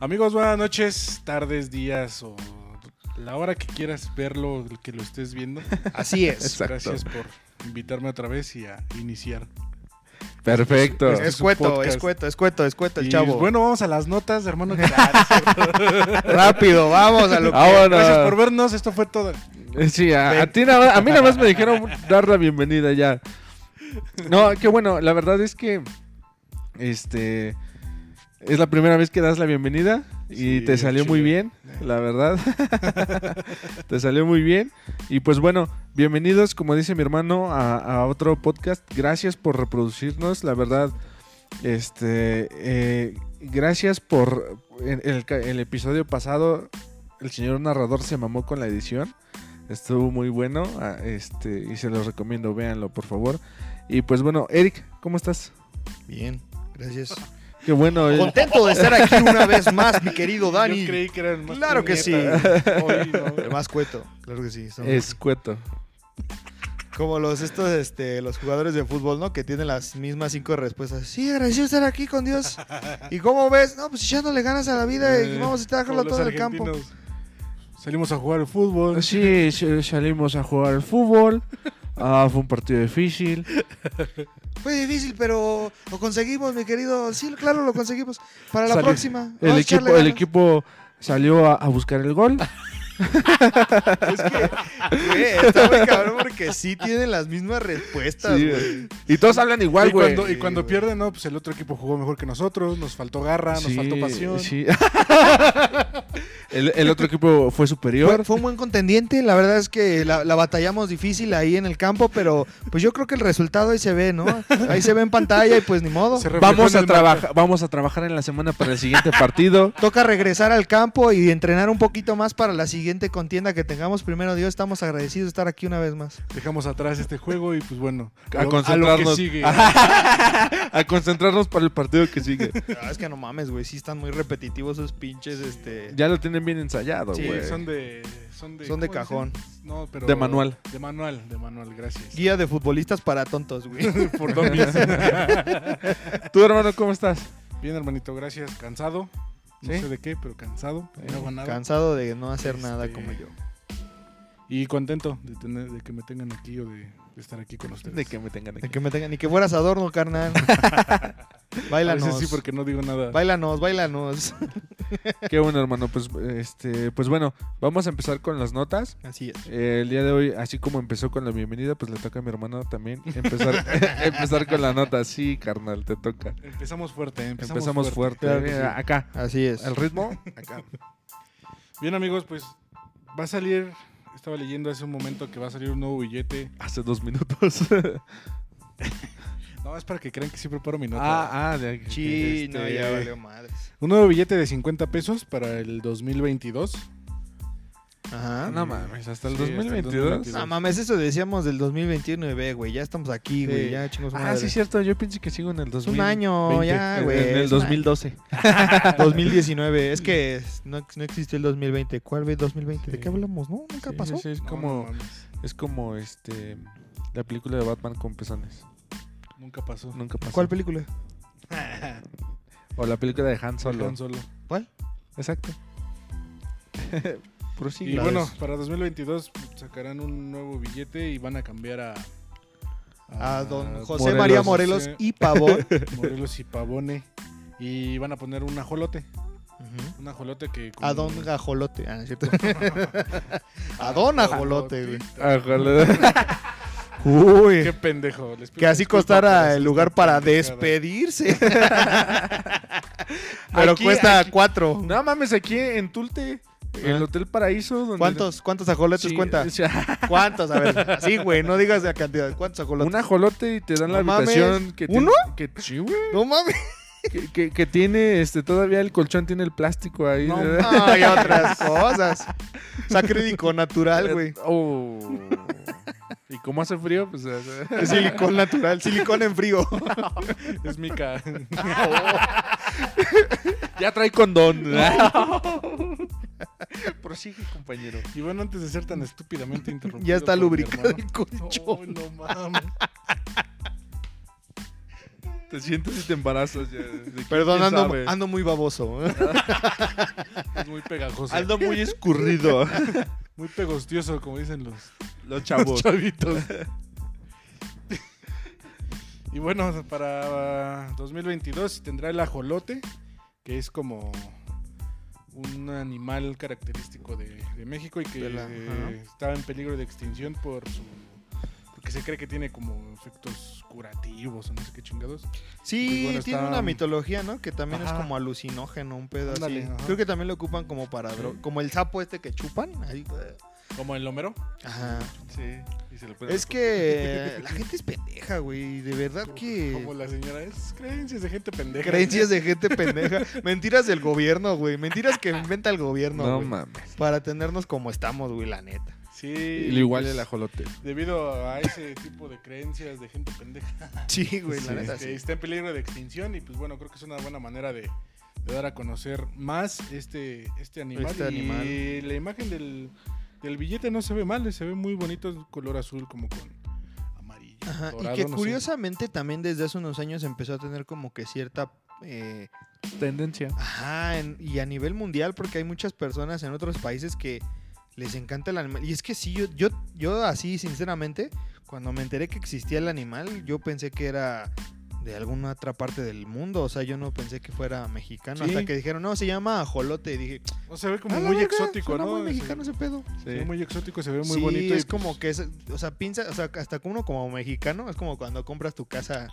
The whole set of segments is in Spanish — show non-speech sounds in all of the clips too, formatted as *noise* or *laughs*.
Amigos, buenas noches, tardes, días o la hora que quieras verlo, que lo estés viendo. *laughs* Así es. Exacto. Gracias por invitarme otra vez y a iniciar. Perfecto. Este Es un cueto, podcast. es cueto, es cueto, es cueto el Y, chavo. Bueno, vamos a las notas, hermano. *laughs* rápido, vamos a lo *laughs* que... Gracias por vernos, esto fue todo. Eh, Sí, a, ti nada más- a mí nada más me dijeron dar la bienvenida ya. No, qué bueno, la verdad es que este es la primera vez que das la bienvenida y Sí, te salió muy bien, la verdad. *laughs* te salió muy bien y pues bueno, bienvenidos, como dice mi hermano, a, a otro podcast. Gracias por reproducirnos, la verdad. Este, eh, gracias por el, el episodio pasado. El señor narrador se mamó con la edición. Estuvo muy bueno. ah, Este, y se los recomiendo, véanlo, por favor. Y pues bueno, Eric, ¿cómo estás? Bien, gracias. Qué bueno. eh. Contento de estar aquí una vez más, mi querido Dani. Yo creí que eran más Claro que sí. puñetas. *laughs* Hoy, no. El más cueto, claro que sí. son Escueto. Como los estos, este, los jugadores de fútbol, ¿no? Que tienen las mismas cinco respuestas. Sí, agradecido estar aquí con Dios. *laughs* ¿Y cómo ves? No, pues echándole ganas a la vida y Eh, vamos a los todo en el campo. Salimos a jugar al fútbol. Sí, sí, salimos a jugar al fútbol. *laughs* Ah, fue un partido difícil. *laughs* Fue difícil, pero lo conseguimos, mi querido. Sí, claro, lo conseguimos. Para la Salió- próxima. El vamos a equipo, echarle el ganas. equipo salió a, a buscar el gol. *laughs* Es que, güey, está muy cabrón porque sí tienen las mismas respuestas, Sí, güey. Y todos hablan igual, y güey. cuando, y cuando pierden, no, pues el otro equipo jugó mejor que nosotros, nos faltó garra, nos Sí, faltó pasión. sí. *laughs* el, el otro equipo fue superior. Fue, fue un buen contendiente, la verdad es que la, la batallamos difícil ahí en el campo, pero pues yo creo que el resultado ahí se ve, ¿no? Ahí se ve en pantalla y pues ni modo. Vamos a trabajar, vamos a trabajar en la semana para el siguiente partido. *laughs* Toca regresar al campo y entrenar un poquito más para la siguiente contienda que tengamos. Primero Dios, estamos agradecidos de estar aquí una vez más. Dejamos atrás este juego y pues bueno, A lo- lo concentrarnos. que sigue. *laughs* a concentrarnos para el partido que sigue. Ah, es que no mames, güey, sí están muy repetitivos esos pinches, este... Ya lo tienen bien ensayado, güey. Sí, son de son de, Son de ¿cómo cajón. dicen? No, pero De manual. De manual, de manual, gracias. Guía de futbolistas para tontos, güey. *laughs* Por domis. *laughs* ¿Tú, hermano, cómo estás? Bien, hermanito, gracias. Cansado. No ¿Sí? sé de qué, pero cansado. No hago nada. Cansado de no hacer nada Este, como yo. Y contento de tener, de que me tengan aquí o de estar aquí con ustedes. De que me tengan aquí. De que me tengan, ni que fueras adorno, carnal. *laughs* A báilanos. veces sí, porque no digo nada. Báilanos, báilanos. *laughs* Qué bueno, hermano. Pues, este, pues bueno, vamos a empezar con las notas. Así es. Eh, el día de hoy, así como empezó con la bienvenida, pues le toca a mi hermano también empezar, *laughs* empezar con la nota. Sí, carnal, te toca. Empezamos fuerte, ¿eh? empezamos, Empezamos fuerte. Claro que sí. Acá, Así es. al ritmo, acá. Bien, amigos, pues va a salir. Estaba leyendo hace un momento que va a salir un nuevo billete. Hace dos minutos. *laughs* No, es para que crean que sí preparo mi nota. ah, ah, de aquí. Sí, no, Este- ya valió madres. Un nuevo billete de 50 pesos para el 2022. Ajá. No mames, hasta el Sí, hasta el 2022. 2022. No mames, eso decíamos del 2021 y ve, güey. Ya estamos aquí, güey. Sí. Ya chingos Ah, madre. sí, cierto. Yo pienso que sigo en el Es 2000. un año 20, ya, güey. En el Es un 2012. año. 2019. *laughs* Es que no, no existió el 2020. ¿Cuál ve 2020? ¿De Sí. qué hablamos? No, nunca Sí, pasó. sí, es No, como, no es como este la película de Batman con pezones. nunca pasó. Nunca pasó. ¿Cuál película? *laughs* O la película de Han Solo. Han Solo. ¿Cuál? Exacto. *laughs* Prosigue. Y La bueno, para 2022 sacarán un nuevo billete y van a cambiar a... A don José Morelos. María Morelos José- y Pavón. *laughs* Morelos y Pavone. Y van a poner un ajolote. Un ajolote que... con- A don Gajolote. Ah, ¿no es cierto? *laughs* a don Ajolote, güey. Ojalá. *laughs* Uy. Qué pendejo. Que así costara el lugar para despedirse. Pero Aquí- cuesta aquí- cuatro. No mames, aquí en Tulte, el. Hotel Paraíso. Donde ¿Cuántos, cuántos ajolotes Sí, cuenta? o sea, *laughs* ¿Cuántos? A ver, sí, güey, no digas la cantidad. ¿Cuántos ajolotes? un ajolote y te dan la No mames. habitación. Que ¿Uno? Que, sí, güey. No mames. Que, que- que tiene, este, todavía el colchón tiene el plástico ahí. No. Hay *laughs* otras cosas. Sacrídico natural, güey. Oh. Y como hace frío, pues. Es silicón natural, silicón en frío. *laughs* Es Mica. ya trae condón. *laughs* Prosigue, compañero. y bueno, antes de ser tan estúpidamente *laughs* interrumpido. Ya está lubricado hermano- el colchón. No, no mames. Te sientes y te embarazas ya. ¿De quién Perdón, ando, muy baboso. Es muy pegajoso. Ando muy escurrido. *laughs* Muy pegostioso, como dicen los, Los los chavos. chavitos. y bueno, para 2022 tendrá el ajolote, que es como un animal característico de, de México y que la- eh, está en peligro de extinción por su porque se cree que tiene como efectos curativos o no sé qué chingados. Sí, Pues bueno, tiene está- una mitología, ¿no? Que también Ajá. es como alucinógeno, un pedo Ándale, así. Creo que también lo ocupan como para dro- Como el sapo este que chupan. ahí, eh. Como el Homero. Ajá. Sí. y se le puede- Es que la gente es pendeja, güey. De verdad que. Como la señora es creencias de gente pendeja. Creencias de gente *laughs* pendeja. Mentiras del gobierno, güey. Mentiras que *laughs* inventa el gobierno, No güey. mames. Para tenernos como estamos, güey, la neta. Sí. Y igual pues, el ajolote. Debido a ese tipo de creencias de gente pendeja *laughs* Sí, güey, la neta que sí. está en peligro de extinción y pues bueno, creo que es una buena manera de, de dar a conocer más este, este animal. Este y animal. la imagen del, del billete no se ve mal, se ve muy bonito, color azul como con amarillo. Ajá, dorado, y que no sé. curiosamente también desde hace unos años empezó a tener como que cierta... eh, Tendencia. ajá, en- y a nivel mundial porque hay muchas personas en otros países que les encanta el animal. Y es que sí, yo, yo, yo así sinceramente, cuando me enteré que existía el animal, yo pensé que era de alguna otra parte del mundo. O sea, yo no pensé que fuera mexicano. Sí. Hasta que dijeron, no, se llama ajolote. Y dije, No, se ve como "A la muy verga, exótico, suena ¿no? muy Se- mexicano ese pedo. se ve muy exótico, se ve muy sí, bonito. y, es como pues, que es, o sea, piensa, o sea, hasta uno como mexicano, es como cuando compras tu casa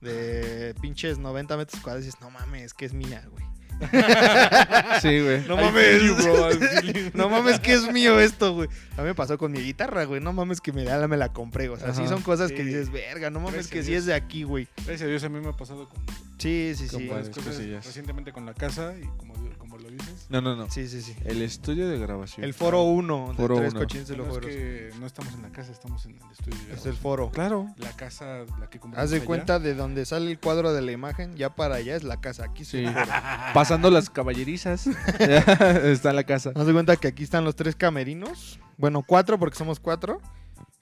de pinches 90 metros cuadrados y dices, no mames, que es mía, güey. *laughs* Sí, güey. No mames. you, bro. *laughs* No mames, que es mío esto, güey. A mí me pasó con mi guitarra, güey. No mames que me, la- me la compré. O sea, sí Ajá. son cosas que Sí. dices, verga, no mames Gracias que a sí Dios. es de aquí, güey. Gracias a Dios a mí me ha pasado con Sí, sí, sí. Con varias cosas recientemente con la casa y como, como lo dices. No, no, no. Sí, sí, sí. El estudio de grabación. El foro 1 de Foro Tres uno. Cochines de los Bueno, es Juegos. que no estamos en la casa, estamos en el estudio. de Es el foro. Claro. La casa, la que compramos Haz de allá. cuenta de donde sale el cuadro de la imagen, ya para allá es la casa. Aquí Sí. *laughs* Pasando las caballerizas. *laughs* Está la casa. Haz de cuenta que aquí están los tres camerinos. Bueno, cuatro porque somos cuatro.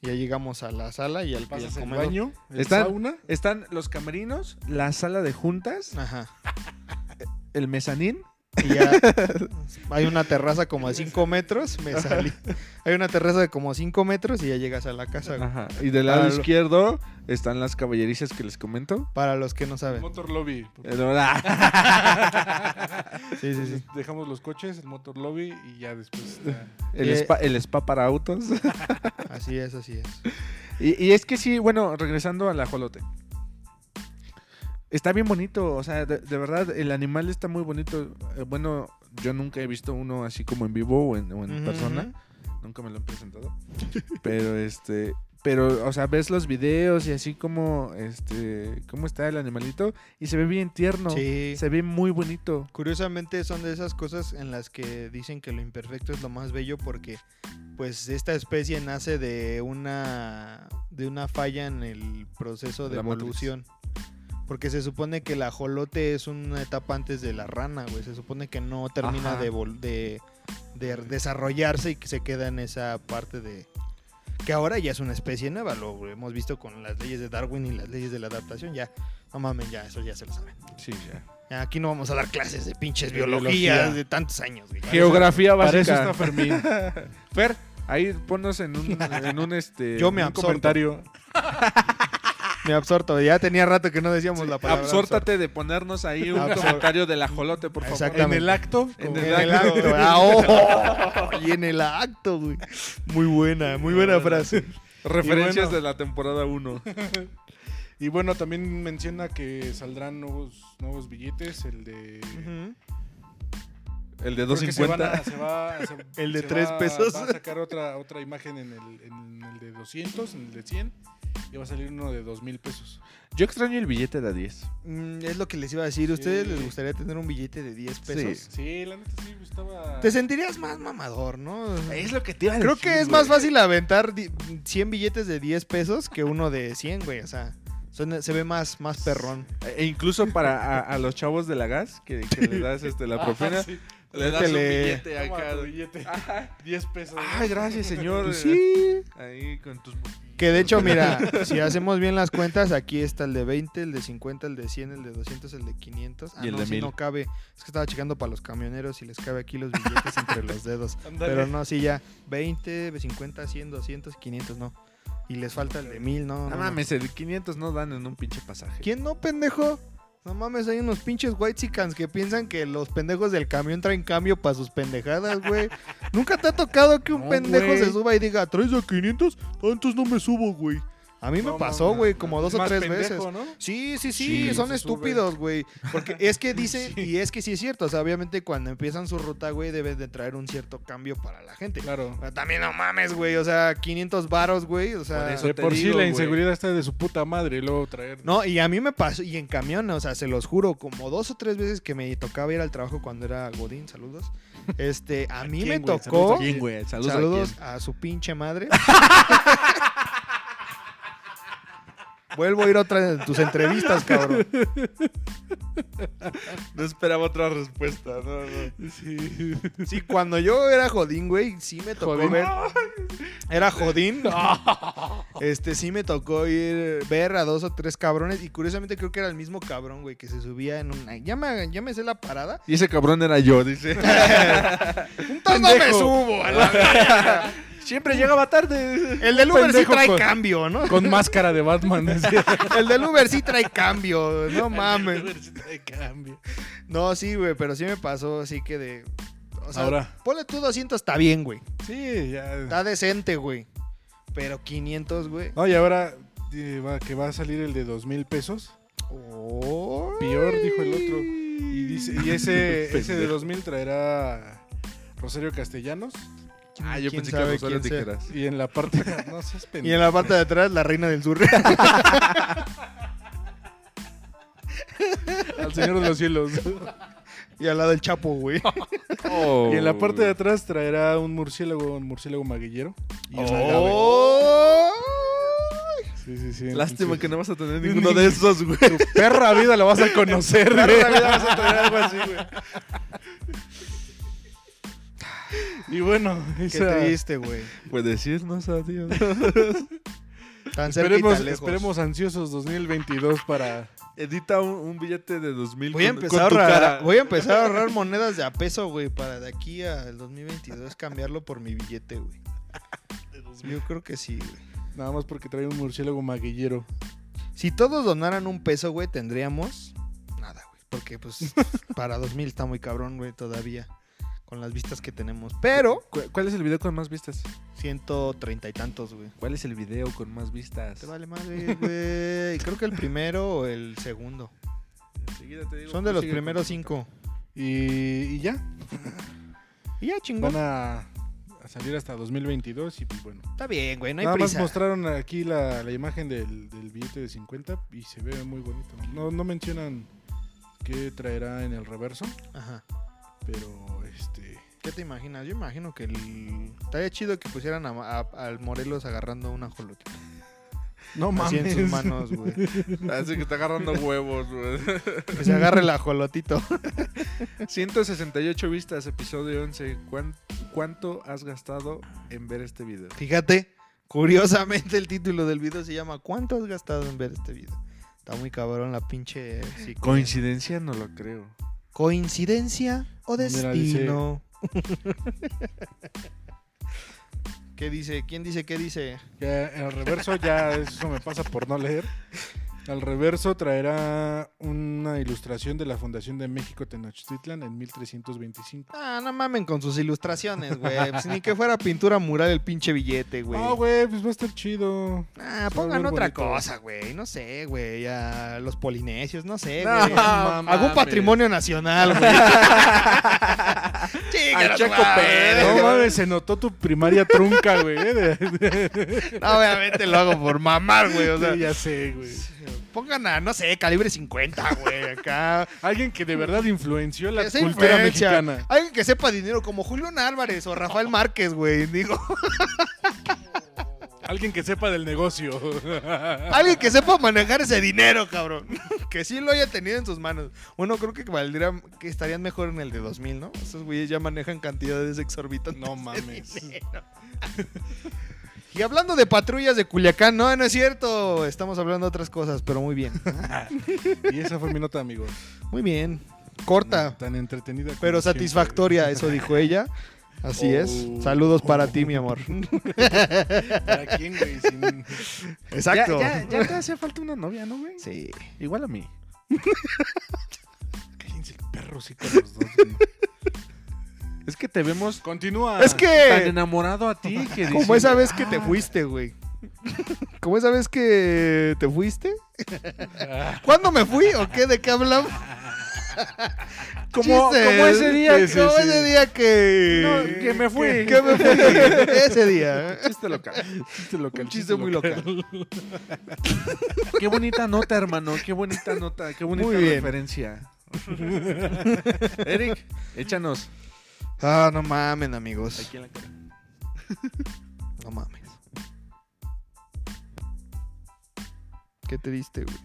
Y ya llegamos a la sala y al, el comedor. baño, el Están- sauna. Están los camerinos, la sala de juntas, Ajá. el mezanín. Y ya *laughs* hay una terraza como de 5 metros. Me salí. Hay una terraza de como 5 metros y ya llegas a la casa. güey. Ajá. Y del lado Para lo- izquierdo están las caballerizas que les comento. Para los que no El saben. motor lobby. Ah, Sí, sí, sí. Entonces, Dejamos los coches, el motor lobby y ya después está- El, Eh, spa, el spa para autos. Así es, así es. *laughs* Y, y es que sí, bueno, regresando al ajolote. Está bien bonito, o sea, de, de verdad, el animal está muy bonito. Eh, bueno, yo nunca he visto uno así como en vivo o en, o en Ujú, persona. Nunca me lo han presentado. pero este, pero, o sea, ves los videos y así como, este, cómo está el animalito y se ve bien tierno. Sí. Se ve muy bonito. Curiosamente son de esas cosas en las que dicen que lo imperfecto es lo más bello porque pues esta especie nace de una de una falla en el proceso de La motriz. Porque se supone que el ajolote es una etapa antes de la rana, güey. Se supone que no termina de, de, de desarrollarse y que se queda en esa parte de... Que ahora ya es una especie nueva, lo hemos visto con las leyes de Darwin y las leyes de la adaptación. Ya, no mamen, ya, eso ya se lo saben. Sí, ya. Ya, Aquí no vamos a dar clases de pinches De biología, biología. de tantos años, güey. Geografía Para eso básica. está Fermín. *laughs* Fer, ahí ponnos en un, en un este. Yo me Un comentario. *laughs* Me absorto. Ya tenía rato que no decíamos la palabra. Absórtate de ponernos ahí un Absor- comentario del ajolote, por favor. En el acto. En el acto. *laughs* Ah, oh, y en el acto, güey. Muy buena, muy buena frase. Referencias bueno. de la temporada 1. *laughs* Y bueno, también menciona que saldrán nuevos, nuevos billetes, el de... El de creo que se van 250. a- se va- se- *laughs* El de se tres va- pesos. Va a sacar otra, otra imagen en el, en el de 200, en el de 100. Y va a salir uno de 2 mil pesos. Yo extraño el billete de a 10. Mm, es lo que les iba a decir. ¿A ustedes Sí. les gustaría tener un billete de 10 pesos? Sí, la neta sí, estaba... Te sentirías más mamador, ¿no? Es lo que te iba a Creo decir, que es güey. más fácil aventar di- 100 billetes de 10 pesos que uno de 100, güey. O sea, se ve más, más perrón. E incluso para a, a los chavos de la gas, que, que le das este, la *laughs* Ah, propina, sí. le das un Métele. billete Toma acá. tu billete. Ajá. 10 pesos. Ay, gracias, señor. Pues sí. Ahí con tus moquillos. Que de hecho, mira, *laughs* si hacemos bien las cuentas, aquí está el de 20, el de 50, el de 100, el de 200, el de 500. Ah, Y el no, de sí 1000. no cabe. Es que estaba checando para los camioneros y les cabe aquí los billetes entre los dedos. *laughs* Ándale. Pero no, sí, ya 20, 50, 100, 200, 500, no. Y les falta el de 1000, no. No no, no. mames, el 500 no dan en un pinche pasaje. ¿Quién no, pendejo? No mames, hay unos pinches whitexicans que piensan que los pendejos del camión traen cambio para sus pendejadas, güey. ¿Nunca te ha tocado que un No, pendejo se suba y diga, ¿traes a 500? Tantos no me subo, güey. A mí me pasó, güey, como dos o tres pendejo, veces. ¿no? Sí, sí, sí, Sí, son estúpidos, güey. Porque es que *laughs* dice, y es que sí es cierto, o sea, obviamente cuando empiezan su ruta, güey, deben de traer un cierto cambio para la gente. Claro. Pero también no mames, güey, o sea, 500 varos, güey, o sea... Por eso De por sí la inseguridad está de su puta madre y luego traer. No, y a mí me pasó, y en camión, o sea, se los juro, como dos o tres veces que me tocaba ir al trabajo cuando era Godín, saludos. Este, a mí quién, me tocó. Saludos a ¿Quién, güey? Saludos, Saludos, a quién. a, su pinche madre. *laughs* Vuelvo a ir a otra de tus entrevistas, cabrón. No esperaba otra respuesta. No, no. Sí. Sí, cuando yo era Jodín, güey, sí me tocó Jodín. ver. Era Jodín. *laughs* Este, sí me tocó ir ver a dos o tres cabrones. Y curiosamente creo que era el mismo cabrón, güey, que se subía en una. Ya me, ya me sé la parada. Y ese cabrón era yo, dice. *laughs* Entonces no me subo a la. *laughs* Siempre llegaba tarde. El del Uber sí trae con- cambio, ¿no? Con máscara de Batman. *laughs* El del Uber sí trae cambio, no mames. De cambio. No, sí, güey, pero sí me pasó así que de... O sea, Ahora. ponle tú 200, está bien, güey. Sí, ya. Está decente, güey. Pero 500, güey. No, y ahora eh, va- que va a salir el de dos mil pesos. Peor, dijo el otro. Y dice, y ese, *laughs* ese de dos mil traerá Rosario Castellanos. Ah, yo ¿Quién pensé que sea? Tijeras. Y en la parte. No seas *laughs* Y en la parte de atrás, la reina del sur. *laughs* Al Señor de los Cielos. y al lado el Chapo, güey. Oh. *laughs* Y en la parte de atrás traerá un murciélago, un murciélago maguillero. Y. ¡Oh! Sí, sí, sí. Lástima entonces- que no vas a tener ninguno de esos, güey. Tu perra vida la vas a conocer, güey. la vida vas a tener algo así, güey. *laughs* Y bueno, Qué triste, güey. Pues decirnos adiós. *laughs* Tan esperemos, tan lejos. esperemos ansiosos 2022 para... Edita un, un billete de 2000 Voy a, empezar a con tu ahorrar, cara. voy a empezar a ahorrar monedas de a peso, güey, para de aquí al 2022 cambiarlo por mi billete, güey. Yo creo que sí, güey. Nada más porque trae un murciélago maguillero. Si todos donaran un peso, güey, tendríamos nada, güey. Porque, pues, *laughs* para 2000 está muy cabrón, güey, todavía. Con las vistas que tenemos. Pero, ¿Cu- ¿Cuál es el video con más vistas? 130 y tantos, güey. ¿Cuál es el video con más vistas? Te vale madre, güey. Creo que el primero o el segundo. Enseguida te digo, Son de los primeros cinco. Y, y ya, Y ya, chingón. van a, a salir hasta 2022 y pues bueno. Está bien, güey, no hay Nada más mostraron aquí la, la imagen del, del billete de 50 y se ve muy bonito. No, no mencionan qué traerá en el reverso, Ajá. pero este... ¿Qué te imaginas? Yo imagino que el... estaría chido que pusieran a, a- al Morelos agarrando una jolotita. No Así mames. en sus manos, güey. Así que está agarrando huevos, güey. Que se agarre el ajolotito. 168 vistas, episodio 11. ¿Cuán- ¿Cuánto has gastado en ver este video? Fíjate, curiosamente el título del video se llama ¿Cuánto has gastado en ver este video? Está muy cabrón la pinche... Coincidencia, no lo creo. ¿Coincidencia o Mira, destino? *laughs* ¿Qué dice? ¿Quién dice qué dice? Ya, en el reverso ya eso me pasa por no leer. Al reverso traerá una ilustración de la Fundación de México Tenochtitlan en 1325. Ah, no mamen con sus ilustraciones, güey. Pues ni que fuera pintura mural el pinche billete, güey. Ah, güey, pues va a estar chido. Ah, pongan otra bonito. cosa, güey. No sé, güey. A los polinesios, no sé, No, güey. mames. Algún patrimonio nacional, güey. *laughs* Al. Pérez. No mames, se notó tu primaria trunca, güey. *laughs* No, obviamente lo hago por mamar, güey. O sea, Sí, ya sé, güey. Pongan a, no sé, calibre 50, güey. Acá. *laughs* Alguien que de verdad influenció la Esa cultura influencia. mexicana. Alguien que sepa dinero, como Julián Álvarez o Rafael *laughs* Márquez, güey. Digo, *laughs* Alguien que sepa del negocio. alguien que sepa manejar ese dinero, cabrón. Que sí lo haya tenido en sus manos. Bueno, creo que valdría, que estarían mejor en el de 2000, ¿no? Esos güeyes ya manejan cantidades exorbitantes. No de mames. dinero. Y hablando de patrullas de Culiacán, no, no es cierto. Estamos hablando de otras cosas, pero muy bien. *laughs* Y esa fue mi nota, amigos. Muy bien. Corta, Tan entretenida. como pero siempre. satisfactoria, eso dijo ella. Así es. Oh. Saludos para ti, mi amor. *laughs* ¿Para quién, güey? Sin- Exacto. Ya, ya, ya te hace falta una novia, ¿no, güey? Sí. Igual a mí. *laughs* Cállense el perro, sí, con los dos, güey. Es que te vemos Continúa. Es tan que, enamorado a ti que como dices, esa vez que te "Ah". fuiste, güey. Como esa vez que te fuiste. *laughs* ¿Cuándo me fui o qué? ¿De qué hablamos? Como, ese día. Sí, sí, Como sí. ese día que... No, que me fui. Que me fui. *laughs* Ese día. Chiste local. Chiste local, Un chiste muy local. Qué bonita nota, hermano. Qué bonita nota. Qué bonita Muy bien. referencia. *laughs* Eric, échanos. Ah, no mamen, amigos. Aquí en la cara. *laughs* No mames. Qué triste, güey.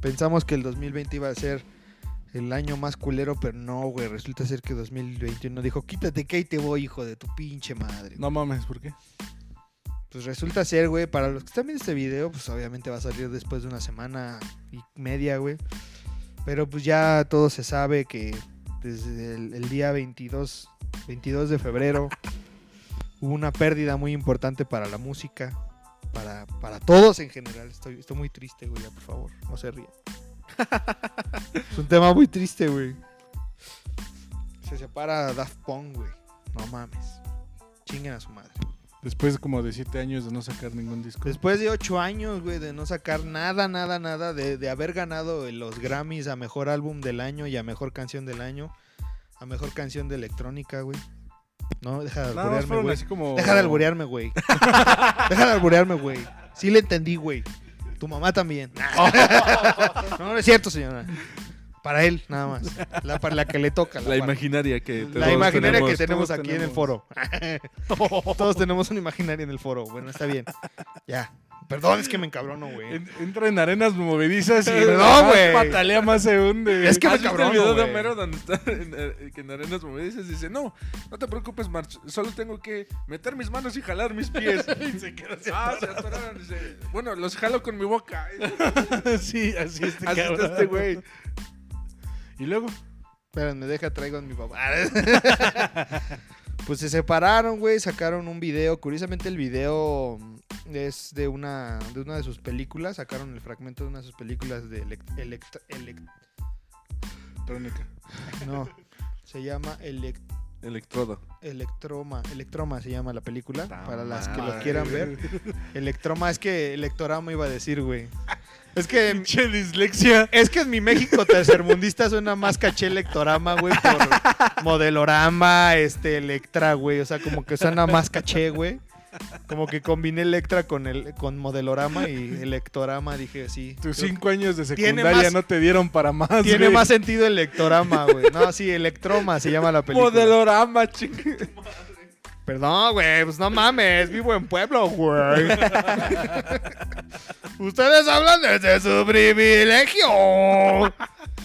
Pensamos que el 2020 iba a ser el año más culero, pero no, güey. Resulta ser que 2021 dijo, quítate que ahí te voy, hijo de tu pinche madre. No mames, ¿por qué? Pues resulta ser, güey, para los que están viendo este video, pues obviamente va a salir después de una semana y media, güey. Pero pues ya todo se sabe que desde el, el día 22, 22 de febrero hubo una pérdida muy importante para la música, para, para todos en general. Estoy, estoy muy triste, güey, ya, por favor, no se rían. *laughs* es un tema muy triste, güey. Se separa Daft Punk, güey. No mames. Chinguen a su madre. Después como de siete años de no sacar ningún disco. Después de ocho años, güey, de no sacar nada, nada, nada, de, de haber ganado los Grammys a mejor álbum del año y a mejor canción del año, a mejor canción de electrónica, güey. No, deja de alburearme, güey. como... Deja de alburearme, güey. *laughs* deja de alburearme, güey. Sí le entendí, güey. Tu mamá también. *laughs* *laughs* no, no es cierto, señora. Para él, nada más. La, para la que le toca. La imaginaria que la imaginaria que tenemos. tenemos todos aquí en el tenemos. foro. *laughs* todos tenemos una imaginaria en el foro. Bueno, está bien. Ya. Perdón, es que me encabrono, güey. En- entra en arenas movedizas y No, más güey. patalea más se hunde. Es que me ¿Has visto cabrono, el video de. Homero donde está en, que en Arenas Movedizas dice, no, no te preocupes, March, solo tengo que meter mis manos y jalar mis pies. *laughs* Y se queda así ah, se atoraron. Dice, bueno, los jalo con mi boca. *laughs* Sí, así este Así está este güey. Y luego, Espérenme, deja, traigo a mi papá. *laughs* pues se separaron, güey, sacaron un video. Curiosamente el video es de una, de una de sus películas. Sacaron el fragmento de una de sus películas de elect- elect- elect- Trónica. no, se llama elect- Electrodo. Electroma. Electroma se llama la película. Para las que lo quieran ver. Electroma es que electorama iba a decir, güey. Es que Pinche dislexia. Es que en mi México tercermundista suena más caché Electorama, güey, por Modelorama, este, Electra, güey. O sea, como que suena más caché, güey. Como que combiné Electra con el con Modelorama y Electorama, dije sí. Tus cinco años de secundaria más- no te dieron para más, Tiene güey. más sentido Electorama, güey. No, sí, Electroma se llama la película. Modelorama, chingue. Perdón, güey, pues no mames, vivo en pueblo, güey. *laughs* Ustedes hablan desde su privilegio.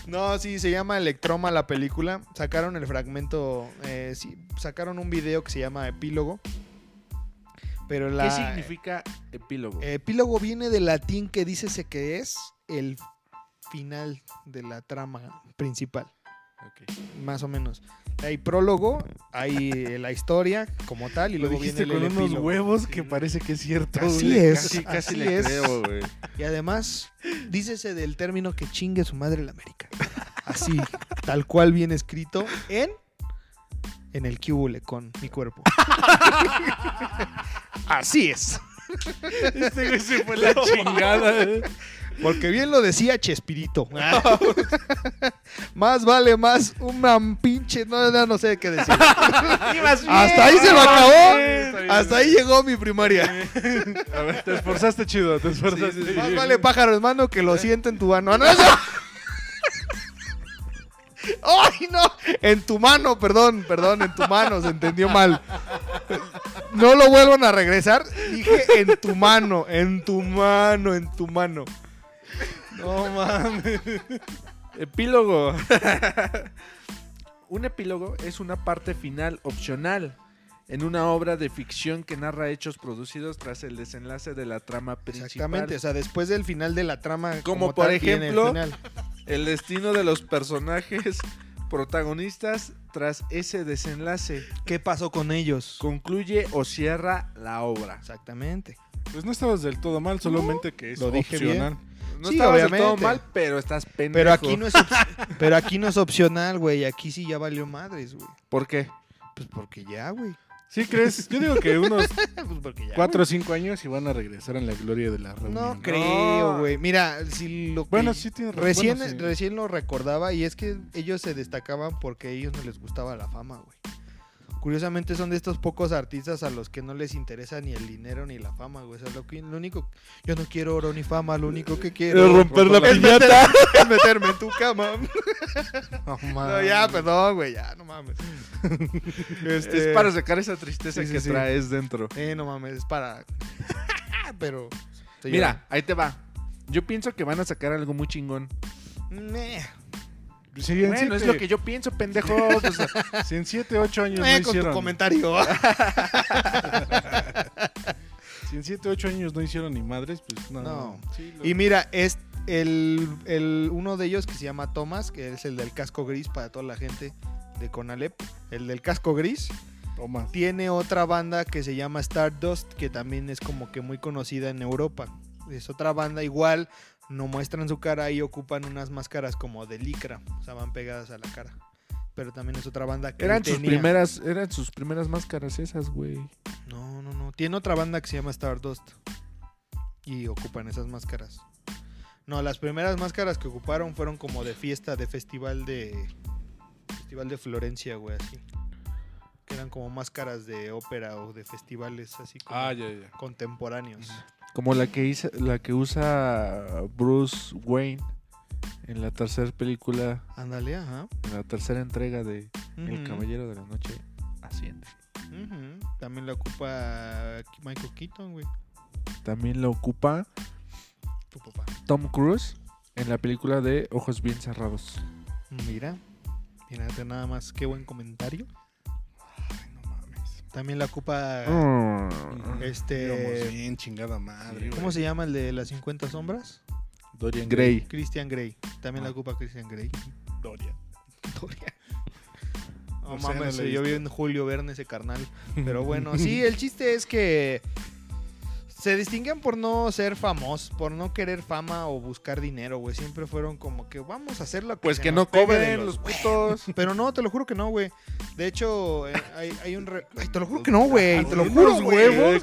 No, sí, se llama Electroma la película. Sacaron el fragmento, eh, sí, sacaron un video que se llama Epílogo. Pero la ¿Qué significa epílogo? epílogo viene del latín que dícese que es el final de la trama principal más o menos. Hay prólogo, hay eh, la historia como tal y Lo luego viene dijiste el, con unos epílogo. huevos que parece que es cierto. Así güey. es. Casi, casi así le es. creo, güey. Y además, dícese del término que chingue su madre la América. Así, tal cual viene escrito en en el cúbule con mi cuerpo. *laughs* Así es. Este güey se fue la chingada. Porque bien lo decía Chespirito. más vale más una pinche. No, no, no sé qué decir. *laughs* Hasta ahí se lo acabó. Hasta ahí llegó mi primaria. A ver, te esforzaste chido, te esforzaste. Más vale pájaro hermano que lo siente en tu mano. No, eso- *laughs* ¡Ay, no! En tu mano, perdón, perdón, en tu mano, se entendió mal. No lo vuelvan a regresar. Dije en tu mano, en tu mano, en tu mano. No mames. Epílogo. Un epílogo es una parte final opcional en una obra de ficción que narra hechos producidos tras el desenlace de la trama principal. Exactamente, o sea, después del final de la trama. Como por tal, viene el ejemplo- final. El destino de los personajes protagonistas tras ese desenlace ¿Qué pasó con ellos? concluye o cierra la obra. Exactamente. Pues no estabas del todo mal, solamente que es lo dije opcional. No Sí, estabas todo obviamente. mal, pero estás pendejo. Pero aquí no es op- *laughs* pero aquí no es opcional, güey. Aquí sí ya valió madres, güey. ¿Por qué? Pues porque ya, güey. ¿Sí crees? Yo digo que unos *laughs* pues porque ya. cuatro o cinco años y van a regresar en la gloria de la reunión. No creo, güey. Mira, si lo que Bueno, sí razón. recién bueno, sí. recién lo recordaba y es que ellos se destacaban porque a ellos no les gustaba la fama, güey. Curiosamente son de estos pocos artistas a los que no les interesa ni el dinero ni la fama, güey. O sea, lo, que- lo único, yo no quiero oro ni fama, lo único que quiero Es romper la piñata. es meterme en tu cama. *laughs* No, No, ya, perdón, güey, ya, no mames. Este, *laughs* Es para sacar esa tristeza Sí, sí, que sí. traes dentro. Eh, no mames, es para. *laughs* Pero. Mira, ahí te va. Yo pienso que van a sacar algo muy chingón. Meh. Sí, en Bueno, es siete- lo que yo pienso, pendejo. Pues, *laughs* Si en 7, 8 años Eh, no con tu hicieron. comentario. *laughs* Si en 7, 8 años no hicieron ni madres, pues no. No. Sí, lo- y mira, es el, el- uno de ellos que se llama Thomas, que es el del casco gris para toda la gente de Conalep. El del casco gris. Toma. Tiene otra banda que se llama Stardust, que también es como que muy conocida en Europa. Es otra banda igual, no muestran su cara y ocupan unas máscaras como de licra, o sea, van pegadas a la cara. Pero también es otra banda que eran sus primeras, eran sus primeras máscaras esas, güey. No, no, no. Tiene otra banda que se llama Stardust. Y ocupan esas máscaras. No, las primeras máscaras que ocuparon fueron como de fiesta, de festival de. Festival de Florencia, güey, así. Que eran como máscaras de ópera o de festivales así como Ah, ya, ya. contemporáneos. Como la que hizo, la que usa Bruce Wayne en la tercera película, Ándale, ajá. en la tercera entrega de El Caballero de la Noche Asciende. ujú. También la ocupa Michael Keaton, güey. También lo ocupa Tu papá. Tom Cruise en la película de Ojos Bien Cerrados. Mira. Mírate nada más, qué buen comentario. También la ocupa. Mm. Este. Bien chingada madre. ¿Cómo güey. se llama el de las 50 sombras? Dorian Grey. Christian Grey. También la Ah. ocupa Christian Grey. Dorian. Doria. No No mames, yo vi en Julio Verne ese carnal. *laughs* Pero bueno, sí, el chiste es que se distinguen por no ser famosos, por no querer fama o buscar dinero, güey. Siempre fueron como que vamos a hacer lo que Pues que no cobren los putos. *laughs* Pero no, te lo juro que no, güey. De hecho, eh, hay, hay un... re- Ay, te lo juro que no, güey. Te lo juro, güey.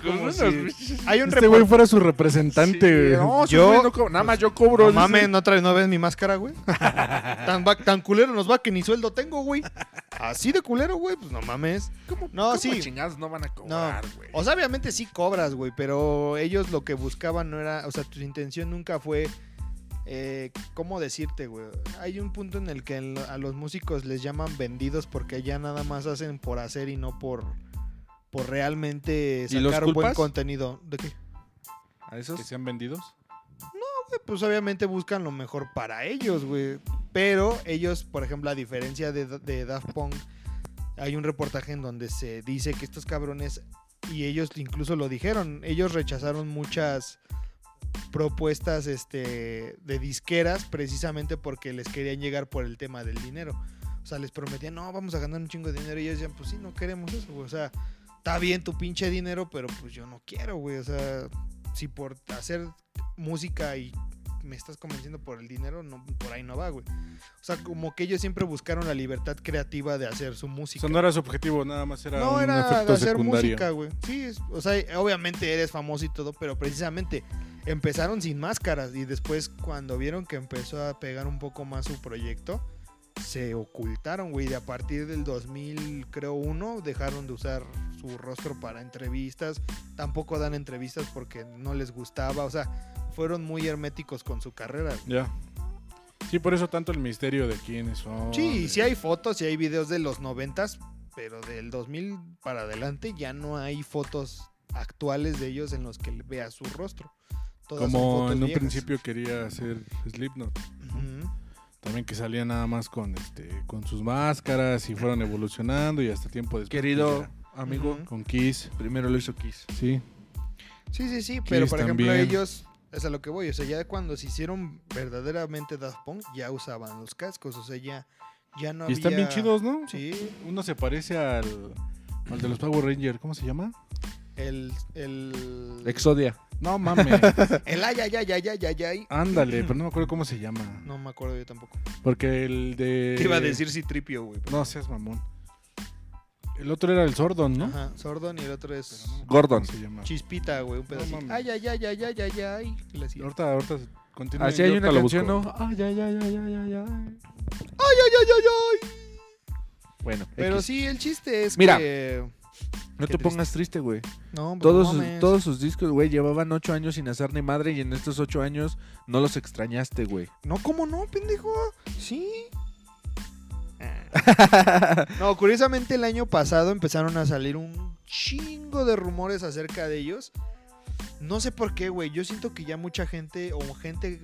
si *laughs* Hay un Este güey fuera su representante. Sí, güey. no, Yo- no cobran. nada más yo cobro. No mames, ¿no, traes, ¿no ves mi máscara, güey? *laughs* tan, va- tan culero nos va que ni sueldo tengo, güey. Así de culero, güey, pues no mames. ¿Cómo, No, cómo sí. chingados no van a cobrar, güey? O sea, obviamente sí cobras, güey, pero ellos lo que buscaban no era, o sea, tu intención nunca fue, eh, ¿cómo decirte, güey? Hay un punto en el que a los músicos les llaman vendidos porque ya nada más hacen por hacer y no por, por realmente ¿Y los sacar buen culpas? contenido. ¿De qué? ¿A esos? Que sean vendidos. Pues obviamente buscan lo mejor para ellos, güey. Pero ellos, por ejemplo, a diferencia de, de Daft Punk, hay un reportaje en donde se dice que estos cabrones, y ellos incluso lo dijeron, ellos rechazaron muchas propuestas este, de disqueras precisamente porque les querían llegar por el tema del dinero. O sea, les prometían, no, vamos a ganar un chingo de dinero. Y ellos decían, pues sí, no queremos eso, güey. O sea, está bien tu pinche dinero, pero pues yo no quiero, güey. O sea, si por hacer música y me estás convenciendo por el dinero, no, por ahí no va, güey. O sea, como que ellos siempre buscaron la libertad creativa de hacer su O música. sea, no era su objetivo, nada más era No, un era efecto de hacer secundario. música, güey. Sí, es- o sea, obviamente eres famoso y todo, pero precisamente empezaron sin máscaras y después cuando vieron que empezó a pegar un poco más su proyecto, se ocultaron, güey. De a partir del 2000, creo, uno, dejaron de usar su rostro para entrevistas. Tampoco dan entrevistas porque no les gustaba. O sea, fueron muy herméticos con su carrera. Ya. Sí, por eso tanto el misterio de quiénes son. Sí, de- sí hay fotos y hay videos de los noventas, pero del 2000 para adelante ya no hay fotos actuales de ellos en los que vea su rostro. Todas son Como fotos en un viejas. principio quería hacer Slipknot. También que salía nada más con este con sus máscaras y fueron evolucionando y hasta tiempo después. Querido amigo. Con Kiss. Primero lo hizo Kiss. Sí. Sí, sí, sí, pero por ejemplo ellos, es a lo que voy, o sea, ya cuando se hicieron verdaderamente Daft Punk, ya usaban los cascos, o sea, ya, ya no Y están bien chidos, ¿no? Sí, Uno se parece al, al de los Power Rangers. ¿Cómo se llama? el, el, Exodia. No mames. *laughs* el ay, ay, ay, ay, ay, ay, ay. Ándale, pero no me acuerdo cómo se llama. No me acuerdo yo tampoco. Porque el de. Te iba a decir Citripio, güey. No seas mamón. El otro era el Sordon, ¿no? Ajá, Sordon y el otro es Pero no Gordon. ¿Cómo se llama? Chispita, güey, un pedacito. mames. ay, ay, ay, ay, ay, ay, ay. Ahorita, ahorita continúa. Así hay una canción, ¿no? Ay, ay, ay, ay, ay, ay, ay. Ay, ay, ay, ay, ay. Bueno, Pero X. sí, el chiste es Mira. que... no qué te pongas triste, güey. No, pues, Todos, no sus, todos sus discos, güey, llevaban ocho años sin hacer ni madre y en estos ocho años no los extrañaste, güey. No, ¿cómo no, pendejo? Sí. *laughs* No, curiosamente el año pasado empezaron a salir un chingo de rumores acerca de ellos. No sé por qué, güey. Yo siento que ya mucha gente o gente